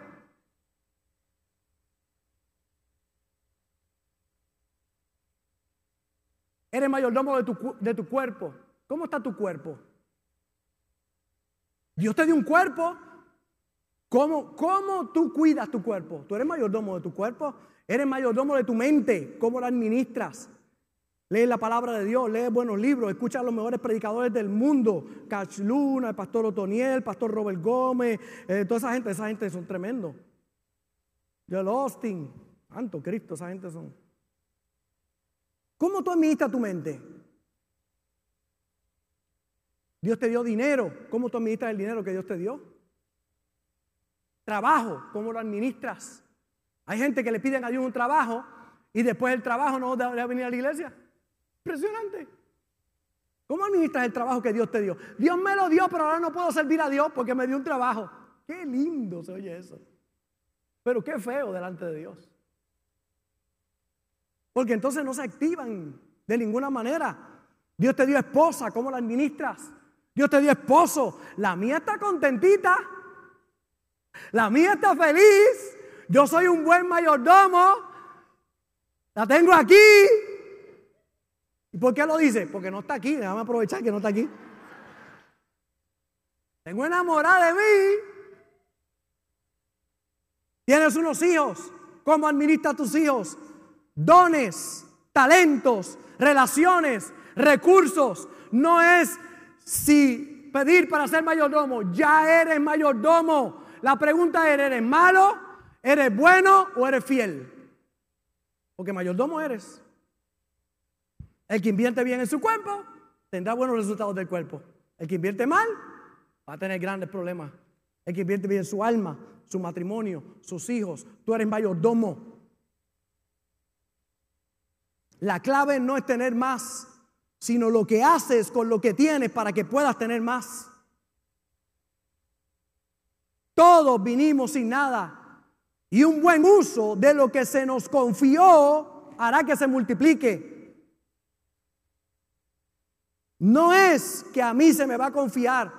Eres mayordomo de tu, de tu cuerpo. ¿Cómo está tu cuerpo? Dios te dio un cuerpo. ¿Cómo, ¿Cómo tú cuidas tu cuerpo? Tú eres mayordomo de tu cuerpo, eres mayordomo de tu mente. ¿Cómo la administras? Lee la palabra de Dios, lee buenos libros, escucha a los mejores predicadores del mundo. Cach Luna, el pastor Otoniel, el pastor Robert Gómez, eh, toda esa gente, esa gente son tremendos. Joel Austin, santo Cristo, esa gente son. ¿Cómo tú administras tu mente? Dios te dio dinero. ¿Cómo tú administras el dinero que Dios te dio? Trabajo. ¿Cómo lo administras? Hay gente que le piden a Dios un trabajo y después el trabajo no a venir a la iglesia. Impresionante. ¿Cómo administras el trabajo que Dios te dio? Dios me lo dio, pero ahora no puedo servir a Dios porque me dio un trabajo. Qué lindo se oye eso. Pero qué feo delante de Dios. Porque entonces no se activan de ninguna manera. Dios te dio esposa, ¿cómo la administras? Dios te dio esposo. La mía está contentita. La mía está feliz. Yo soy un buen mayordomo. La tengo aquí. ¿Y por qué lo dice? Porque no está aquí. Déjame aprovechar que no está aquí. Tengo enamorada de mí. Tienes unos hijos. ¿Cómo administras tus hijos? dones, talentos, relaciones, recursos. No es si pedir para ser mayordomo, ya eres mayordomo. La pregunta es, ¿eres malo? ¿Eres bueno o eres fiel? Porque mayordomo eres. El que invierte bien en su cuerpo tendrá buenos resultados del cuerpo. El que invierte mal va a tener grandes problemas. El que invierte bien su alma, su matrimonio, sus hijos, tú eres mayordomo. La clave no es tener más, sino lo que haces con lo que tienes para que puedas tener más. Todos vinimos sin nada. Y un buen uso de lo que se nos confió hará que se multiplique. No es que a mí se me va a confiar,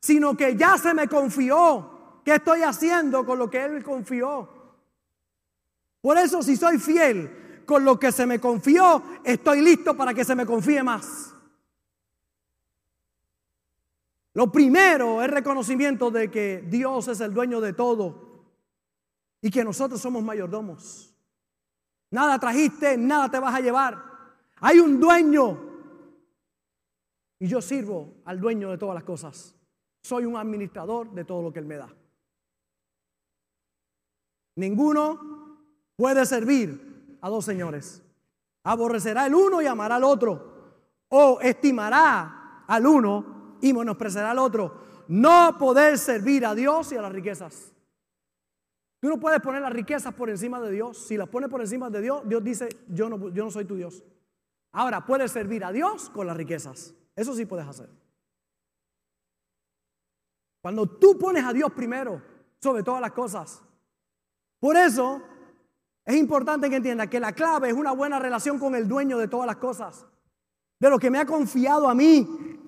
sino que ya se me confió. ¿Qué estoy haciendo con lo que Él me confió? Por eso si soy fiel con lo que se me confió, estoy listo para que se me confíe más. Lo primero es reconocimiento de que Dios es el dueño de todo y que nosotros somos mayordomos. Nada trajiste, nada te vas a llevar. Hay un dueño y yo sirvo al dueño de todas las cosas. Soy un administrador de todo lo que Él me da. Ninguno puede servir a dos señores. Aborrecerá el uno y amará al otro. O estimará al uno y menospreciará al otro. No poder servir a Dios y a las riquezas. Tú no puedes poner las riquezas por encima de Dios. Si las pones por encima de Dios, Dios dice, yo no, yo no soy tu Dios. Ahora, puedes servir a Dios con las riquezas. Eso sí puedes hacer. Cuando tú pones a Dios primero sobre todas las cosas. Por eso es importante que entienda que la clave es una buena relación con el dueño de todas las cosas. De lo que me ha confiado a mí.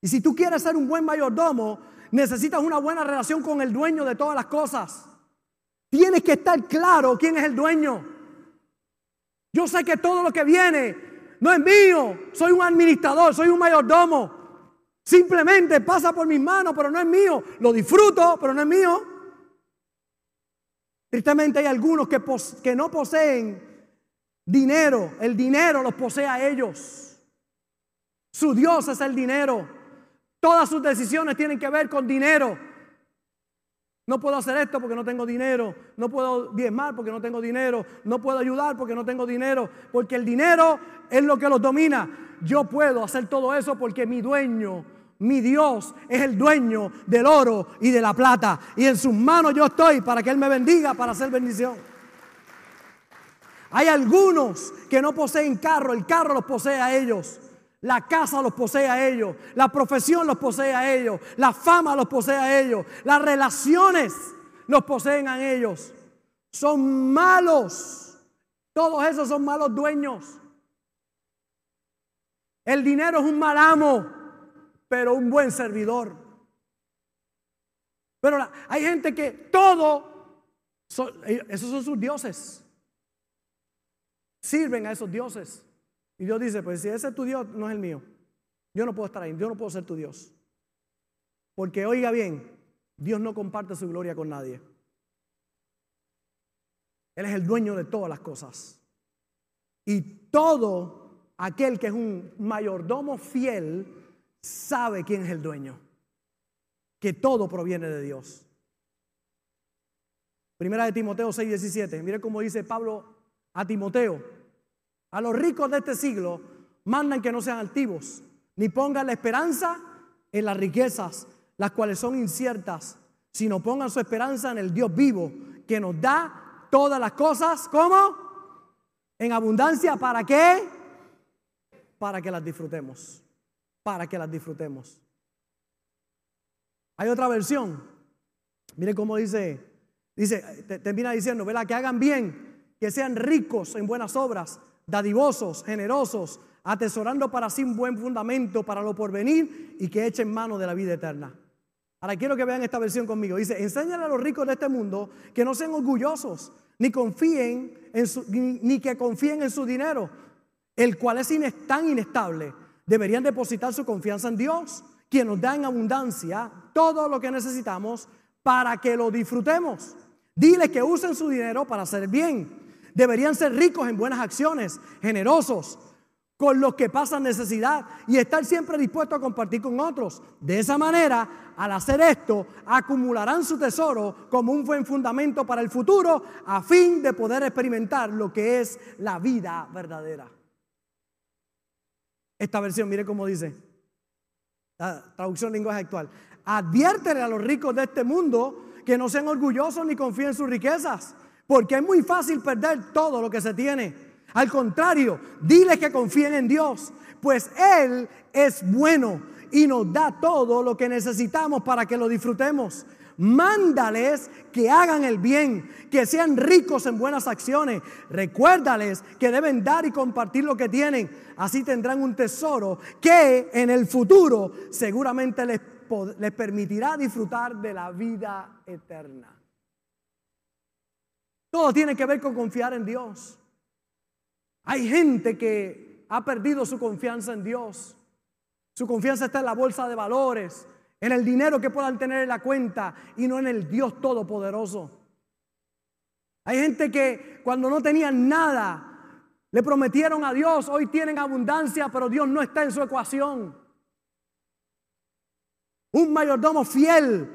Y si tú quieres ser un buen mayordomo, necesitas una buena relación con el dueño de todas las cosas. Tienes que estar claro quién es el dueño. Yo sé que todo lo que viene no es mío, soy un administrador, soy un mayordomo. Simplemente pasa por mis manos, pero no es mío. Lo disfruto, pero no es mío. Tristemente hay algunos que, no poseen dinero. El dinero los posee a ellos. Su Dios es el dinero. Todas sus decisiones tienen que ver con dinero. No puedo hacer esto porque no tengo dinero. No puedo diezmar porque no tengo dinero. No puedo ayudar porque no tengo dinero. Porque el dinero es lo que los domina. Yo puedo hacer todo eso porque mi dueño, mi Dios, es el dueño del oro y de la plata. Y en sus manos yo estoy para que Él me bendiga, para hacer bendición. Hay algunos que no poseen carro. El carro los posee a ellos. La casa los posee a ellos, la profesión los posee a ellos, la fama los posee a ellos, las relaciones los poseen a ellos. Son malos. Todos esos son malos dueños. El dinero es un mal amo, pero un buen servidor. Pero hay gente que todo, esos son sus dioses. Sirven a esos dioses. Y Dios dice, pues si ese es tu Dios, no es el mío. Yo no puedo estar ahí, yo no puedo ser tu Dios. Porque oiga bien, Dios no comparte su gloria con nadie. Él es el dueño de todas las cosas. Y todo aquel que es un mayordomo fiel sabe quién es el dueño. Que todo proviene de Dios. Primera de Timoteo 6, 17. Mire cómo dice Pablo a Timoteo. A los ricos de este siglo mandan que no sean altivos, ni pongan la esperanza en las riquezas, las cuales son inciertas, sino pongan su esperanza en el Dios vivo, que nos da todas las cosas, ¿cómo? En abundancia, ¿para qué? Para que las disfrutemos, para que las disfrutemos. Hay otra versión, mire cómo dice, dice, termina diciendo, ¿verdad? Que hagan bien, que sean ricos en buenas obras dadivosos, generosos, atesorando para sí un buen fundamento para lo porvenir y que echen mano de la vida eterna. Ahora quiero que vean esta versión conmigo. Dice, enséñale a los ricos de este mundo que no sean orgullosos, ni confíen ni, que confíen en su dinero, el cual es tan inestable. Deberían depositar su confianza en Dios, quien nos da en abundancia todo lo que necesitamos para que lo disfrutemos. Dile que usen su dinero para hacer bien Deberían ser ricos en buenas acciones, generosos, con los que pasan necesidad y estar siempre dispuestos a compartir con otros. De esa manera, al hacer esto, acumularán su tesoro como un buen fundamento para el futuro a fin de poder experimentar lo que es la vida verdadera. Esta versión, mire cómo dice, la traducción lenguaje actual. Adviértele a los ricos de este mundo que no sean orgullosos ni confíen en sus riquezas, porque es muy fácil perder todo lo que se tiene. Al contrario, dile que confíen en Dios, pues Él es bueno y nos da todo lo que necesitamos para que lo disfrutemos. Mándales que hagan el bien, que sean ricos en buenas acciones. Recuérdales que deben dar y compartir lo que tienen. Así tendrán un tesoro que en el futuro seguramente les, les permitirá disfrutar de la vida eterna. Todo tiene que ver con confiar en Dios. Hay gente que ha perdido su confianza en Dios. Su confianza está en la bolsa de valores, en el dinero que puedan tener en la cuenta y no en el Dios Todopoderoso. Hay gente que cuando no tenían nada, le prometieron a Dios, hoy tienen abundancia, pero Dios no está en su ecuación. Un mayordomo fiel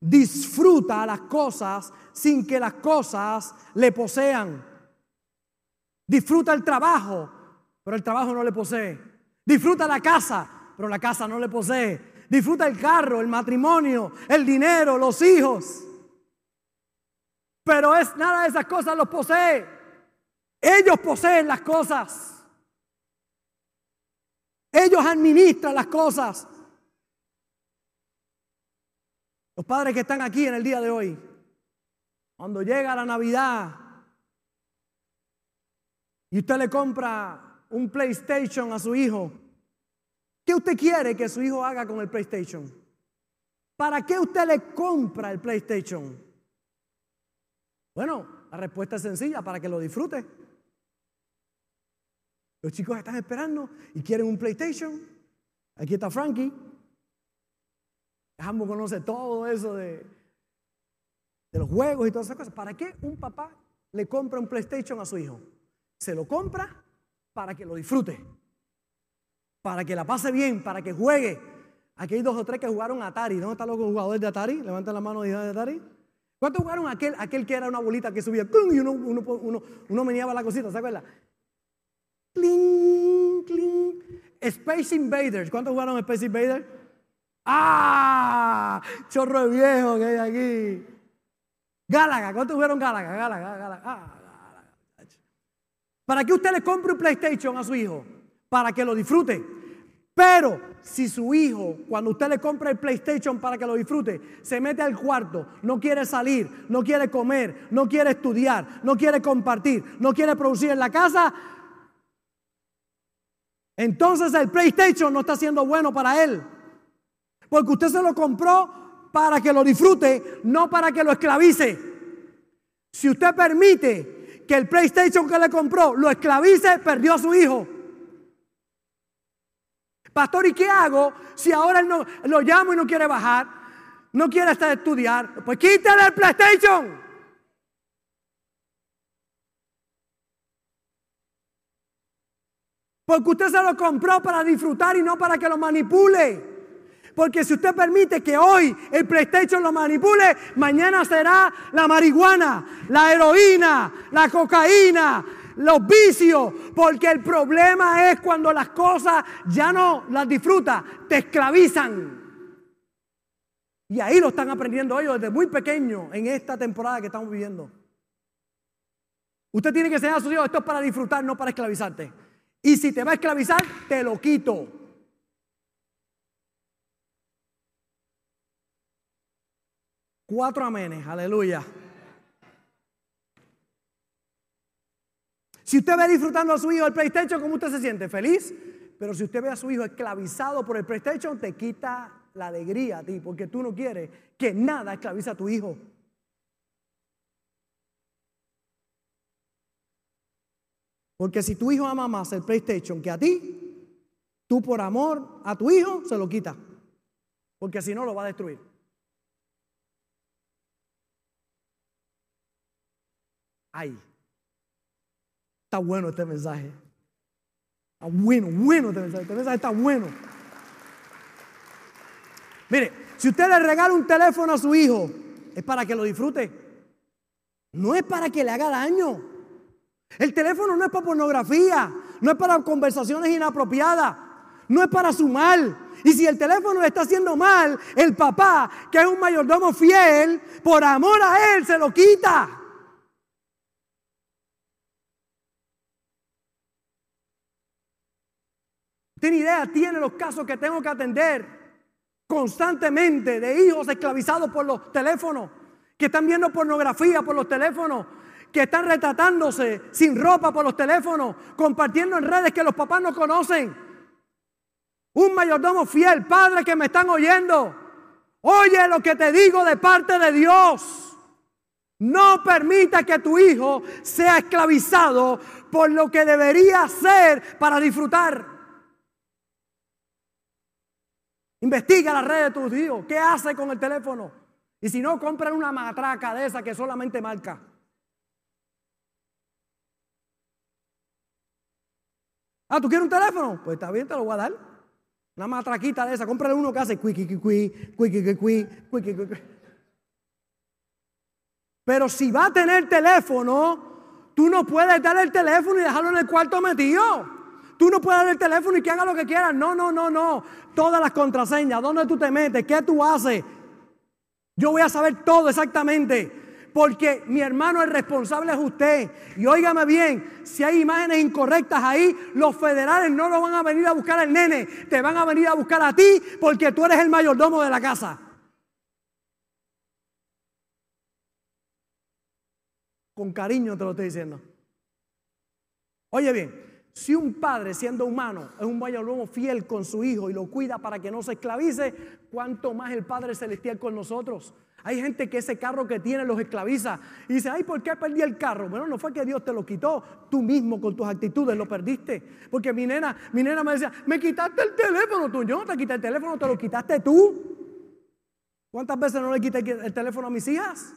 disfruta las cosas sin que las cosas le posean. Disfruta el trabajo, pero el trabajo no le posee. Disfruta la casa, pero la casa no le posee. Disfruta el carro, el matrimonio, el dinero, los hijos. Pero es nada de esas cosas los posee. Ellos poseen las cosas. Ellos administran las cosas. Los padres que están aquí en el día de hoy, cuando llega la Navidad, y usted le compra un PlayStation a su hijo, ¿qué usted quiere que su hijo haga con el PlayStation? ¿Para qué usted le compra el PlayStation? Bueno, la respuesta es sencilla, para que lo disfrute. Los chicos están esperando y quieren un PlayStation. Aquí está Frankie. Ambos conoce todo eso de, de los juegos y todas esas cosas. ¿Para qué un papá le compra un PlayStation a su hijo? se lo compra para que lo disfrute, para que la pase bien, para que juegue. Aquí hay dos o tres que jugaron Atari. ¿Dónde están los jugadores de Atari? Levanten la mano de Atari. ¿Cuántos jugaron aquel, aquel que era una bolita que subía y uno, uno, uno, uno meneaba la cosita? ¿Se acuerdan? Cling, cling. Space Invaders. ¿Cuántos jugaron Space Invaders? ¡Ah! Chorro de viejo que hay aquí. Gálaga. ¿Cuántos jugaron Gálaga? Gálaga, Gálaga. Ah. ¿Para qué usted le compre un PlayStation a su hijo? Para que lo disfrute. Pero si su hijo, cuando usted le compra el PlayStation para que lo disfrute, se mete al cuarto, no quiere salir, no quiere comer, no quiere estudiar, no quiere compartir, no quiere producir en la casa, entonces el PlayStation no está siendo bueno para él. Porque usted se lo compró para que lo disfrute, no para que lo esclavice. Si usted permite que el PlayStation que le compró lo esclavice, perdió a su hijo. Pastor, ¿y qué hago si ahora él no, lo llamo y no quiere bajar? No quiere estar estudiar. Pues quítale el PlayStation. Porque usted se lo compró para disfrutar y no para que lo manipule. Porque si usted permite que hoy el PlayStation lo manipule, mañana será la marihuana, la heroína, la cocaína, los vicios. Porque el problema es cuando las cosas ya no las disfrutas, te esclavizan. Y ahí lo están aprendiendo ellos desde muy pequeño en esta temporada que estamos viviendo. Usted tiene que enseñar a sus hijos, esto es para disfrutar, no para esclavizarte. Y si te va a esclavizar, te lo quito. Cuatro amenes, aleluya. Si usted ve disfrutando a su hijo el PlayStation, ¿cómo usted se siente? ¿Feliz? Pero si usted ve a su hijo esclavizado por el PlayStation, te quita la alegría a ti, porque tú no quieres que nada esclavice a tu hijo. Porque si tu hijo ama más el PlayStation que a ti, tú por amor a tu hijo se lo quita. Porque si no lo va a destruir. Ay. Está bueno este mensaje. Está bueno, bueno este mensaje. Este mensaje está bueno. Mire, si usted le regala un teléfono a su hijo, es para que lo disfrute. No es para que le haga daño. El teléfono no es para pornografía, no es para conversaciones inapropiadas, no es para su mal. Y si el teléfono le está haciendo mal, el papá, que es un mayordomo fiel, por amor a él se lo quita. Tiene idea, tiene los casos que tengo que atender constantemente de hijos esclavizados por los teléfonos, que están viendo pornografía por los teléfonos, que están retratándose sin ropa por los teléfonos, compartiendo en redes que los papás no conocen. Un mayordomo fiel, padre que me están oyendo, oye lo que te digo de parte de Dios. No permita que tu hijo sea esclavizado por lo que debería ser para disfrutar. Investiga la red de tus hijos. ¿Qué hace con el teléfono? Y si no, compran una matraca de esa que solamente marca. Ah, ¿tú quieres un teléfono? Pues está bien, te lo voy a dar. Una matraquita de esa. Cómprale uno que hace cuiqui, cuiqui, cuiqui, cuiqui, cuiqui. Pero si va a tener teléfono, tú no puedes darle el teléfono y dejarlo en el cuarto metido. Tú no puedes darle el teléfono y que haga lo que quiera. No, no, no, no todas las contraseñas, dónde tú te metes, qué tú haces. Yo voy a saber todo exactamente. Porque mi hermano el responsable es usted. Y óigame bien, si hay imágenes incorrectas ahí, los federales no lo van a venir a buscar al nene, te van a venir a buscar a ti porque tú eres el mayordomo de la casa. Con cariño te lo estoy diciendo. Oye bien, si un padre, siendo humano, es un mayordomo fiel con su hijo y lo cuida para que no se esclavice, ¿cuánto más el Padre Celestial con nosotros? Hay gente que ese carro que tiene los esclaviza y dice, ay, ¿por qué perdí el carro? Bueno, no fue que Dios te lo quitó, tú mismo con tus actitudes lo perdiste. Porque mi nena, mi nena me decía, me quitaste el teléfono, tú, yo no te quité el teléfono, te lo quitaste tú. ¿Cuántas veces no le quité el teléfono a mis hijas?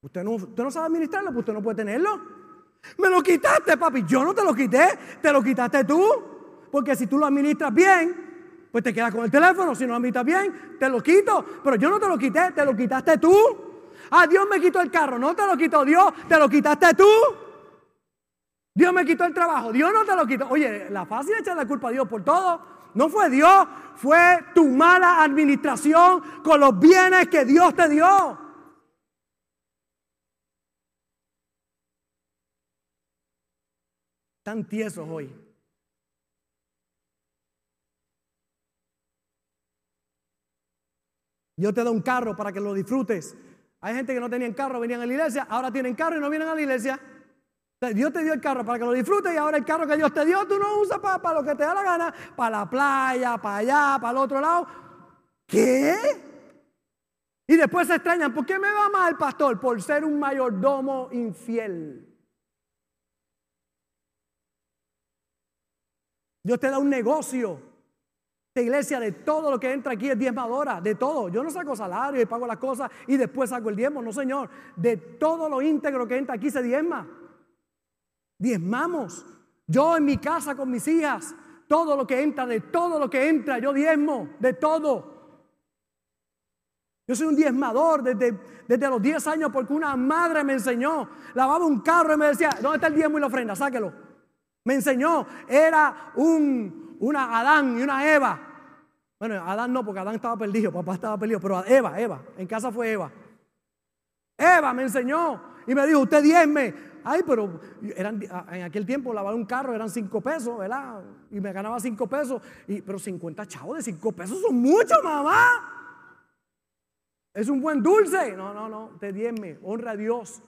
Usted no, usted no sabe administrarlo, pues usted no puede tenerlo. Me lo quitaste, papi. Yo no te lo quité, te lo quitaste tú. Porque si tú lo administras bien, pues te quedas con el teléfono. Si no lo administras bien, te lo quito. Pero yo no te lo quité, te lo quitaste tú. Ah, Dios me quitó el carro. No te lo quitó Dios, te lo quitaste tú. Dios me quitó el trabajo. Dios no te lo quitó. Oye, la fácil es echar la culpa a Dios por todo. No fue Dios, fue tu mala administración con los bienes que Dios te dio. Tan tiesos hoy. Yo te doy un carro para que lo disfrutes. Hay gente que no tenían carro, venían a la iglesia, ahora tienen carro y no vienen a la iglesia. Dios te dio el carro para que lo disfrutes y ahora el carro que Dios te dio tú no usas para, para lo que te da la gana, para la playa, para allá, para el otro lado. ¿Qué? Y después se extrañan, ¿por qué me va mal, pastor? Por ser un mayordomo infiel. Dios te da un negocio. La iglesia de todo lo que entra aquí es diezmadora, de todo. Yo no saco salario y pago las cosas y después saco el diezmo, no señor. De todo lo íntegro que entra aquí se diezma. Diezmamos. Yo en mi casa con mis hijas, todo lo que entra, de todo lo que entra, yo diezmo, de todo. Yo soy un diezmador desde, desde los 10 años porque una madre me enseñó, lavaba un carro y me decía, ¿dónde está el diezmo y la ofrenda? Sáquelo. Me enseñó, era un, una Adán y una Eva. Bueno, Adán no, porque Adán estaba perdido, papá estaba perdido, pero Eva, Eva, en casa fue Eva. Eva me enseñó y me dijo, usted diezme. Ay, pero eran, en aquel tiempo lavar un carro eran cinco pesos, ¿verdad? Y me ganaba cinco pesos. Y, pero 50 chavos de cinco pesos son mucho, mamá. Es un buen dulce. No, no, no, te diezme, honra a Dios.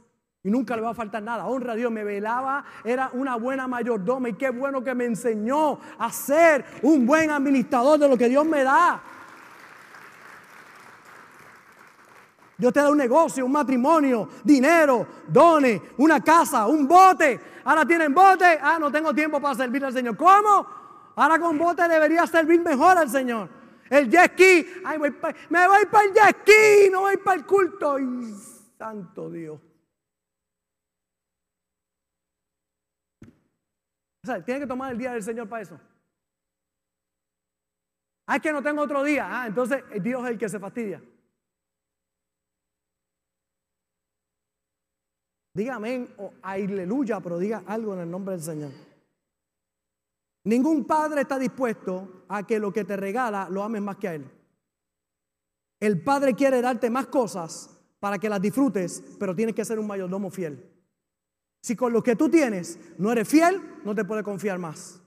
Y nunca le va a faltar nada. Honra a Dios, me velaba, era una buena mayordoma y qué bueno que me enseñó a ser un buen administrador de lo que Dios me da. Dios te da un negocio, un matrimonio, dinero, dones, una casa, un bote. Ahora tienen bote. Ah, no tengo tiempo para servir al Señor. ¿Cómo? Ahora con bote debería servir mejor al Señor. El jet ski. Ay, me voy para el jet ski, no voy para el culto. Ay, santo Dios. O que tomar el día del Señor para eso. Ah, es que no tengo otro día. Ah, entonces Dios es el que se fastidia. Diga amén o aleluya, pero diga algo en el nombre del Señor. Ningún padre está dispuesto a que lo que te regala lo ames más que a él. El padre quiere darte más cosas para que las disfrutes, pero tienes que ser un mayordomo fiel. Si con lo que tú tienes no eres fiel, no te puede confiar más.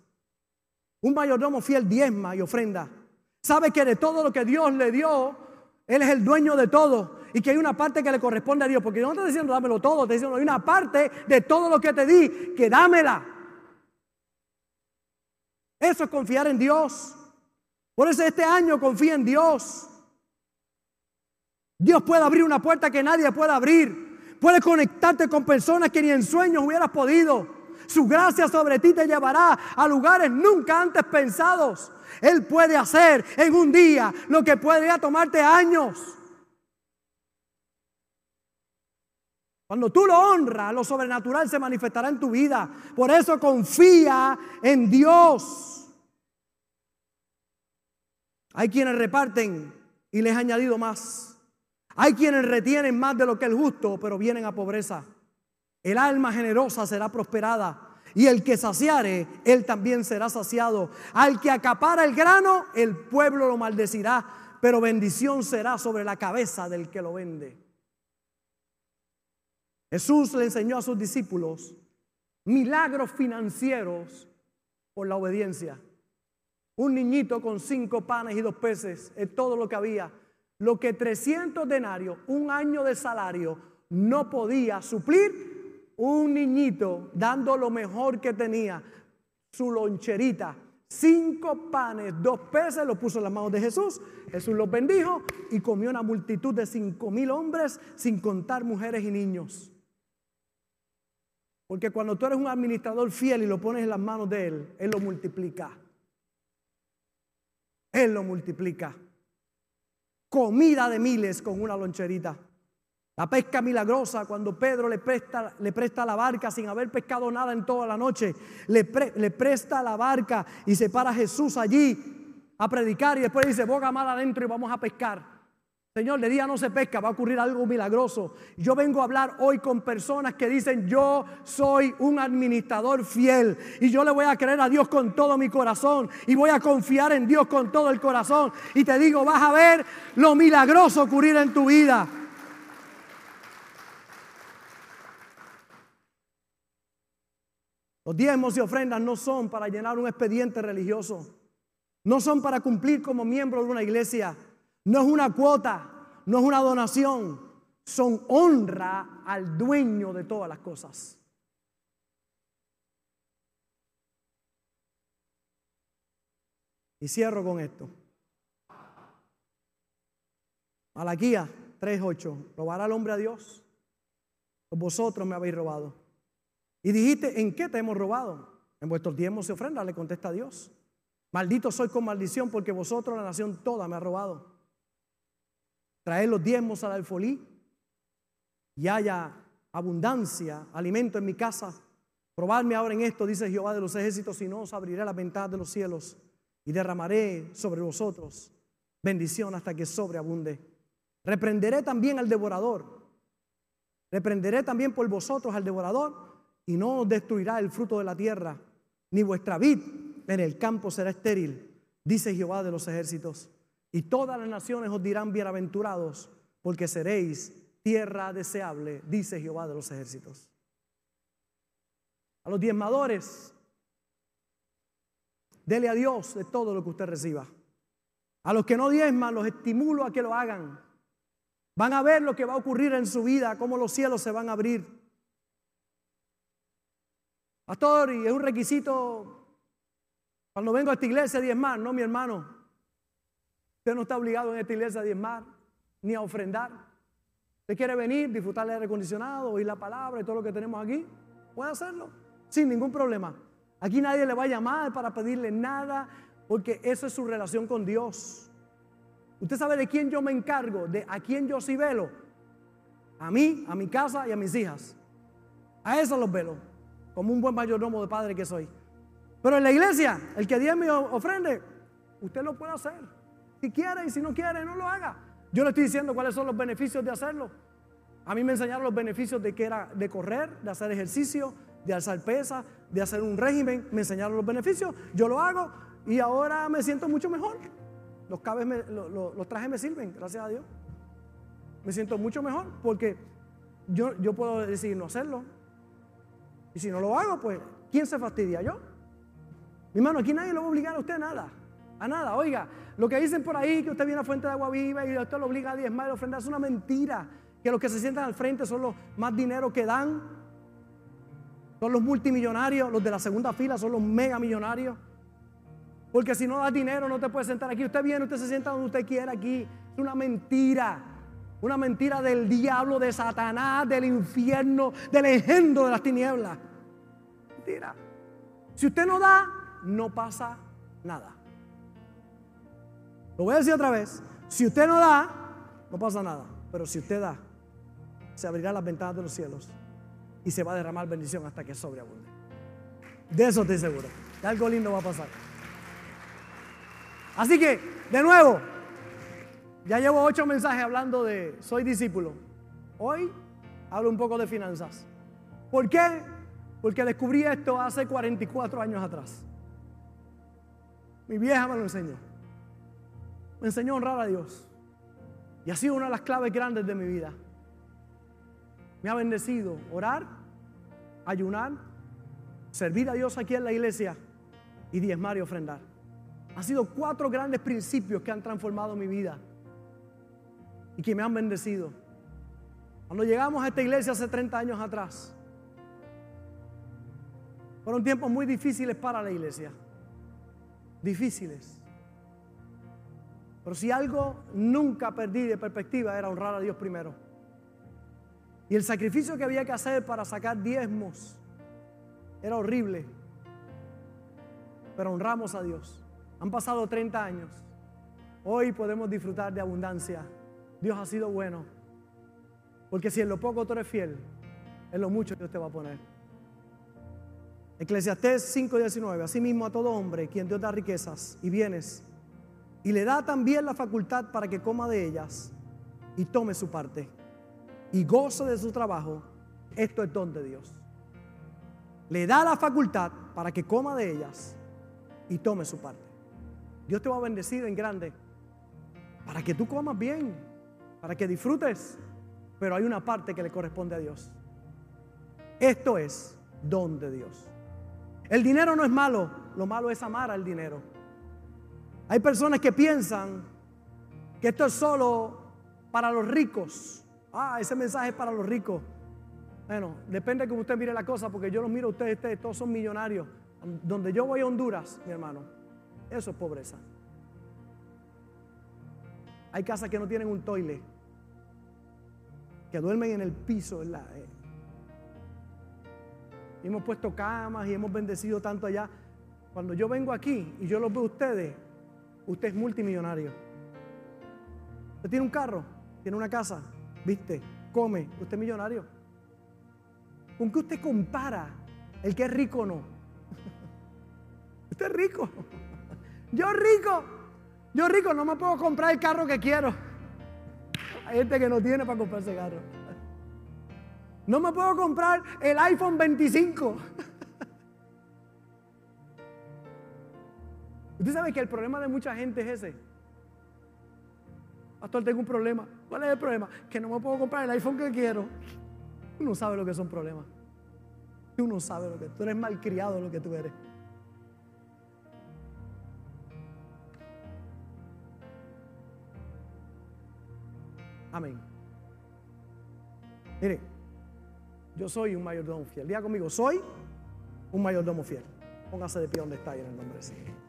Un mayordomo fiel diezma y ofrenda. Sabe que de todo lo que Dios le dio, Él es el dueño de todo y que hay una parte que le corresponde a Dios. Porque yo no te estoy diciendo dámelo todo, te estoy diciendo hay una parte de todo lo que te di que dámela. Eso es confiar en Dios. Por eso este año confía en Dios. Dios puede abrir una puerta que nadie puede abrir. Puede conectarte con personas que ni en sueños hubieras podido. Su gracia sobre ti te llevará a lugares nunca antes pensados. Él puede hacer en un día lo que podría tomarte años. Cuando tú lo honras, lo sobrenatural se manifestará en tu vida. Por eso confía en Dios. Hay quienes reparten y les he añadido más. Hay quienes retienen más de lo que es justo, pero vienen a pobreza. El alma generosa será prosperada. Y el que saciare, él también será saciado. Al que acapara el grano, el pueblo lo maldecirá, pero bendición será sobre la cabeza del que lo vende. Jesús le enseñó a sus discípulos milagros financieros por la obediencia. Un niñito con cinco panes y dos peces es todo lo que había lo que 300 denarios, un año de salario, no podía suplir, un niñito dando lo mejor que tenía, su loncherita, cinco panes, dos peces, lo puso en las manos de Jesús, Jesús los bendijo y comió una multitud de cinco mil hombres, sin contar mujeres y niños. Porque cuando tú eres un administrador fiel y lo pones en las manos de Él, Él lo multiplica. Él lo multiplica comida de miles con una loncherita. La pesca milagrosa, cuando Pedro le presta, le presta la barca sin haber pescado nada en toda la noche, le, le presta la barca y se para Jesús allí a predicar y después dice, boga mal adentro y vamos a pescar. Señor, de día no se pesca, va a ocurrir algo milagroso. Yo vengo a hablar hoy con personas que dicen, yo soy un administrador fiel y yo le voy a creer a Dios con todo mi corazón y voy a confiar en Dios con todo el corazón. Y te digo, vas a ver lo milagroso ocurrir en tu vida. Los diezmos y ofrendas no son para llenar un expediente religioso, no son para cumplir como miembro de una iglesia. No es una cuota, no es una donación, son honra al dueño de todas las cosas. Y cierro con esto. Malaquía 3:8. ¿Robará el hombre a Dios? Pues vosotros me habéis robado. Y dijiste, ¿en qué te hemos robado? En vuestros diezmos y ofrendas, le contesta Dios. Maldito soy con maldición porque vosotros, la nación toda, me ha robado traer los diezmos al alfolí y haya abundancia, alimento en mi casa. Probadme ahora en esto, dice Jehová de los ejércitos, si no os abriré las ventanas de los cielos y derramaré sobre vosotros bendición hasta que sobreabunde. Reprenderé también al devorador. Reprenderé también por vosotros al devorador y no os destruirá el fruto de la tierra, ni vuestra vid en el campo será estéril, dice Jehová de los ejércitos. Y todas las naciones os dirán bienaventurados, porque seréis tierra deseable, dice Jehová de los ejércitos. A los diezmadores, dele a Dios de todo lo que usted reciba. A los que no diezman, los estimulo a que lo hagan. Van a ver lo que va a ocurrir en su vida, cómo los cielos se van a abrir. Pastor, y es un requisito cuando vengo a esta iglesia diezmar, no mi hermano. Usted no está obligado en esta iglesia a diezmar ni a ofrendar. Usted quiere venir, disfrutar del aire acondicionado, oír la palabra y todo lo que tenemos aquí. Puede hacerlo sin ningún problema. Aquí nadie le va a llamar para pedirle nada, porque eso es su relación con Dios. Usted sabe de quién yo me encargo, de a quién yo sí velo. A mí, a mi casa y a mis hijas. A eso los velo, como un buen mayordomo de padre que soy. Pero en la iglesia, el que diezme o ofrende, usted lo puede hacer. Si quiere y si no quiere, no lo haga. Yo le estoy diciendo cuáles son los beneficios de hacerlo. A mí me enseñaron los beneficios de que era de correr, de hacer ejercicio, de alzar pesa, de hacer un régimen. Me enseñaron los beneficios. Yo lo hago y ahora me siento mucho mejor. Los, cabes los trajes me sirven, gracias a Dios. Me siento mucho mejor porque yo, yo puedo decidir no hacerlo. Y si no lo hago, pues, ¿quién se fastidia? ¿Yo? Mi hermano, aquí nadie lo va a obligar a usted a nada. A nada. Oiga, lo que dicen por ahí, que usted viene a fuente de agua viva y usted lo obliga a diezmar y ofrendar, es una mentira. Que los que se sientan al frente son los más dinero que dan. Son los multimillonarios, los de la segunda fila son los mega millonarios. Porque si no das dinero no te puedes sentar aquí. Usted viene, usted se sienta donde usted quiera aquí. Es una mentira. Una mentira del diablo, de Satanás, del infierno, del engendro de las tinieblas. Mentira. Si usted no da, no pasa nada. Lo voy a decir otra vez. Si usted no da, no pasa nada. Pero si usted da, se abrirán las ventanas de los cielos y se va a derramar bendición hasta que sobreabunde. De eso estoy seguro. De algo lindo va a pasar. Así que, de nuevo, ya llevo ocho mensajes hablando de soy discípulo. Hoy hablo un poco de finanzas. ¿Por qué? Porque descubrí esto hace 44 años atrás. Mi vieja me lo enseñó. Me enseñó a honrar a Dios. Y ha sido una de las claves grandes de mi vida. Me ha bendecido orar, ayunar, servir a Dios aquí en la iglesia y diezmar y ofrendar. Han sido cuatro grandes principios que han transformado mi vida y que me han bendecido. Cuando llegamos a esta iglesia hace 30 años atrás, fueron tiempos muy difíciles para la iglesia. Difíciles. Pero si algo nunca perdí de perspectiva era honrar a Dios primero. Y el sacrificio que había que hacer para sacar diezmos era horrible. Pero honramos a Dios. Han pasado 30 años. Hoy podemos disfrutar de abundancia. Dios ha sido bueno. Porque si en lo poco tú eres fiel, en lo mucho Dios te va a poner. Eclesiastés 5:19. Asimismo a todo hombre, quien Dios da riquezas y bienes, y le da también la facultad para que coma de ellas y tome su parte, y goce de su trabajo, esto es don de Dios. Le da la facultad para que coma de ellas y tome su parte. Dios te va a bendecir en grande para que tú comas bien, para que disfrutes, pero hay una parte que le corresponde a Dios. Esto es don de Dios. El dinero no es malo, lo malo es amar al dinero. Hay personas que piensan que esto es solo para los ricos. Ah, ese mensaje es para los ricos. Bueno, depende de cómo usted mire la cosa, porque yo los miro a ustedes, todos son millonarios. Donde yo voy a Honduras, mi hermano, eso es pobreza. Hay casas que no tienen un toile, que duermen en el piso, ¿verdad? Eh, hemos puesto camas y hemos bendecido tanto allá. Cuando yo vengo aquí y yo los veo a ustedes, usted es multimillonario. Usted tiene un carro, tiene una casa, viste, come, usted es millonario. ¿Con qué usted compara el que es rico o no? usted es rico. Yo rico. Yo rico no me puedo comprar el carro que quiero. Hay gente que no tiene para comprarse carro. No me puedo comprar el iPhone 25. Usted sabe que el problema de mucha gente es ese. Pastor, tengo un problema. ¿Cuál es el problema? Que no me puedo comprar el iPhone que quiero. Tú no sabes lo que son problemas. Tú no sabes lo que tú eres malcriado lo que tú eres. Amén. Mire, yo soy un mayordomo fiel. Diga conmigo, soy un mayordomo fiel. Póngase de pie donde está y en el nombre de Señor.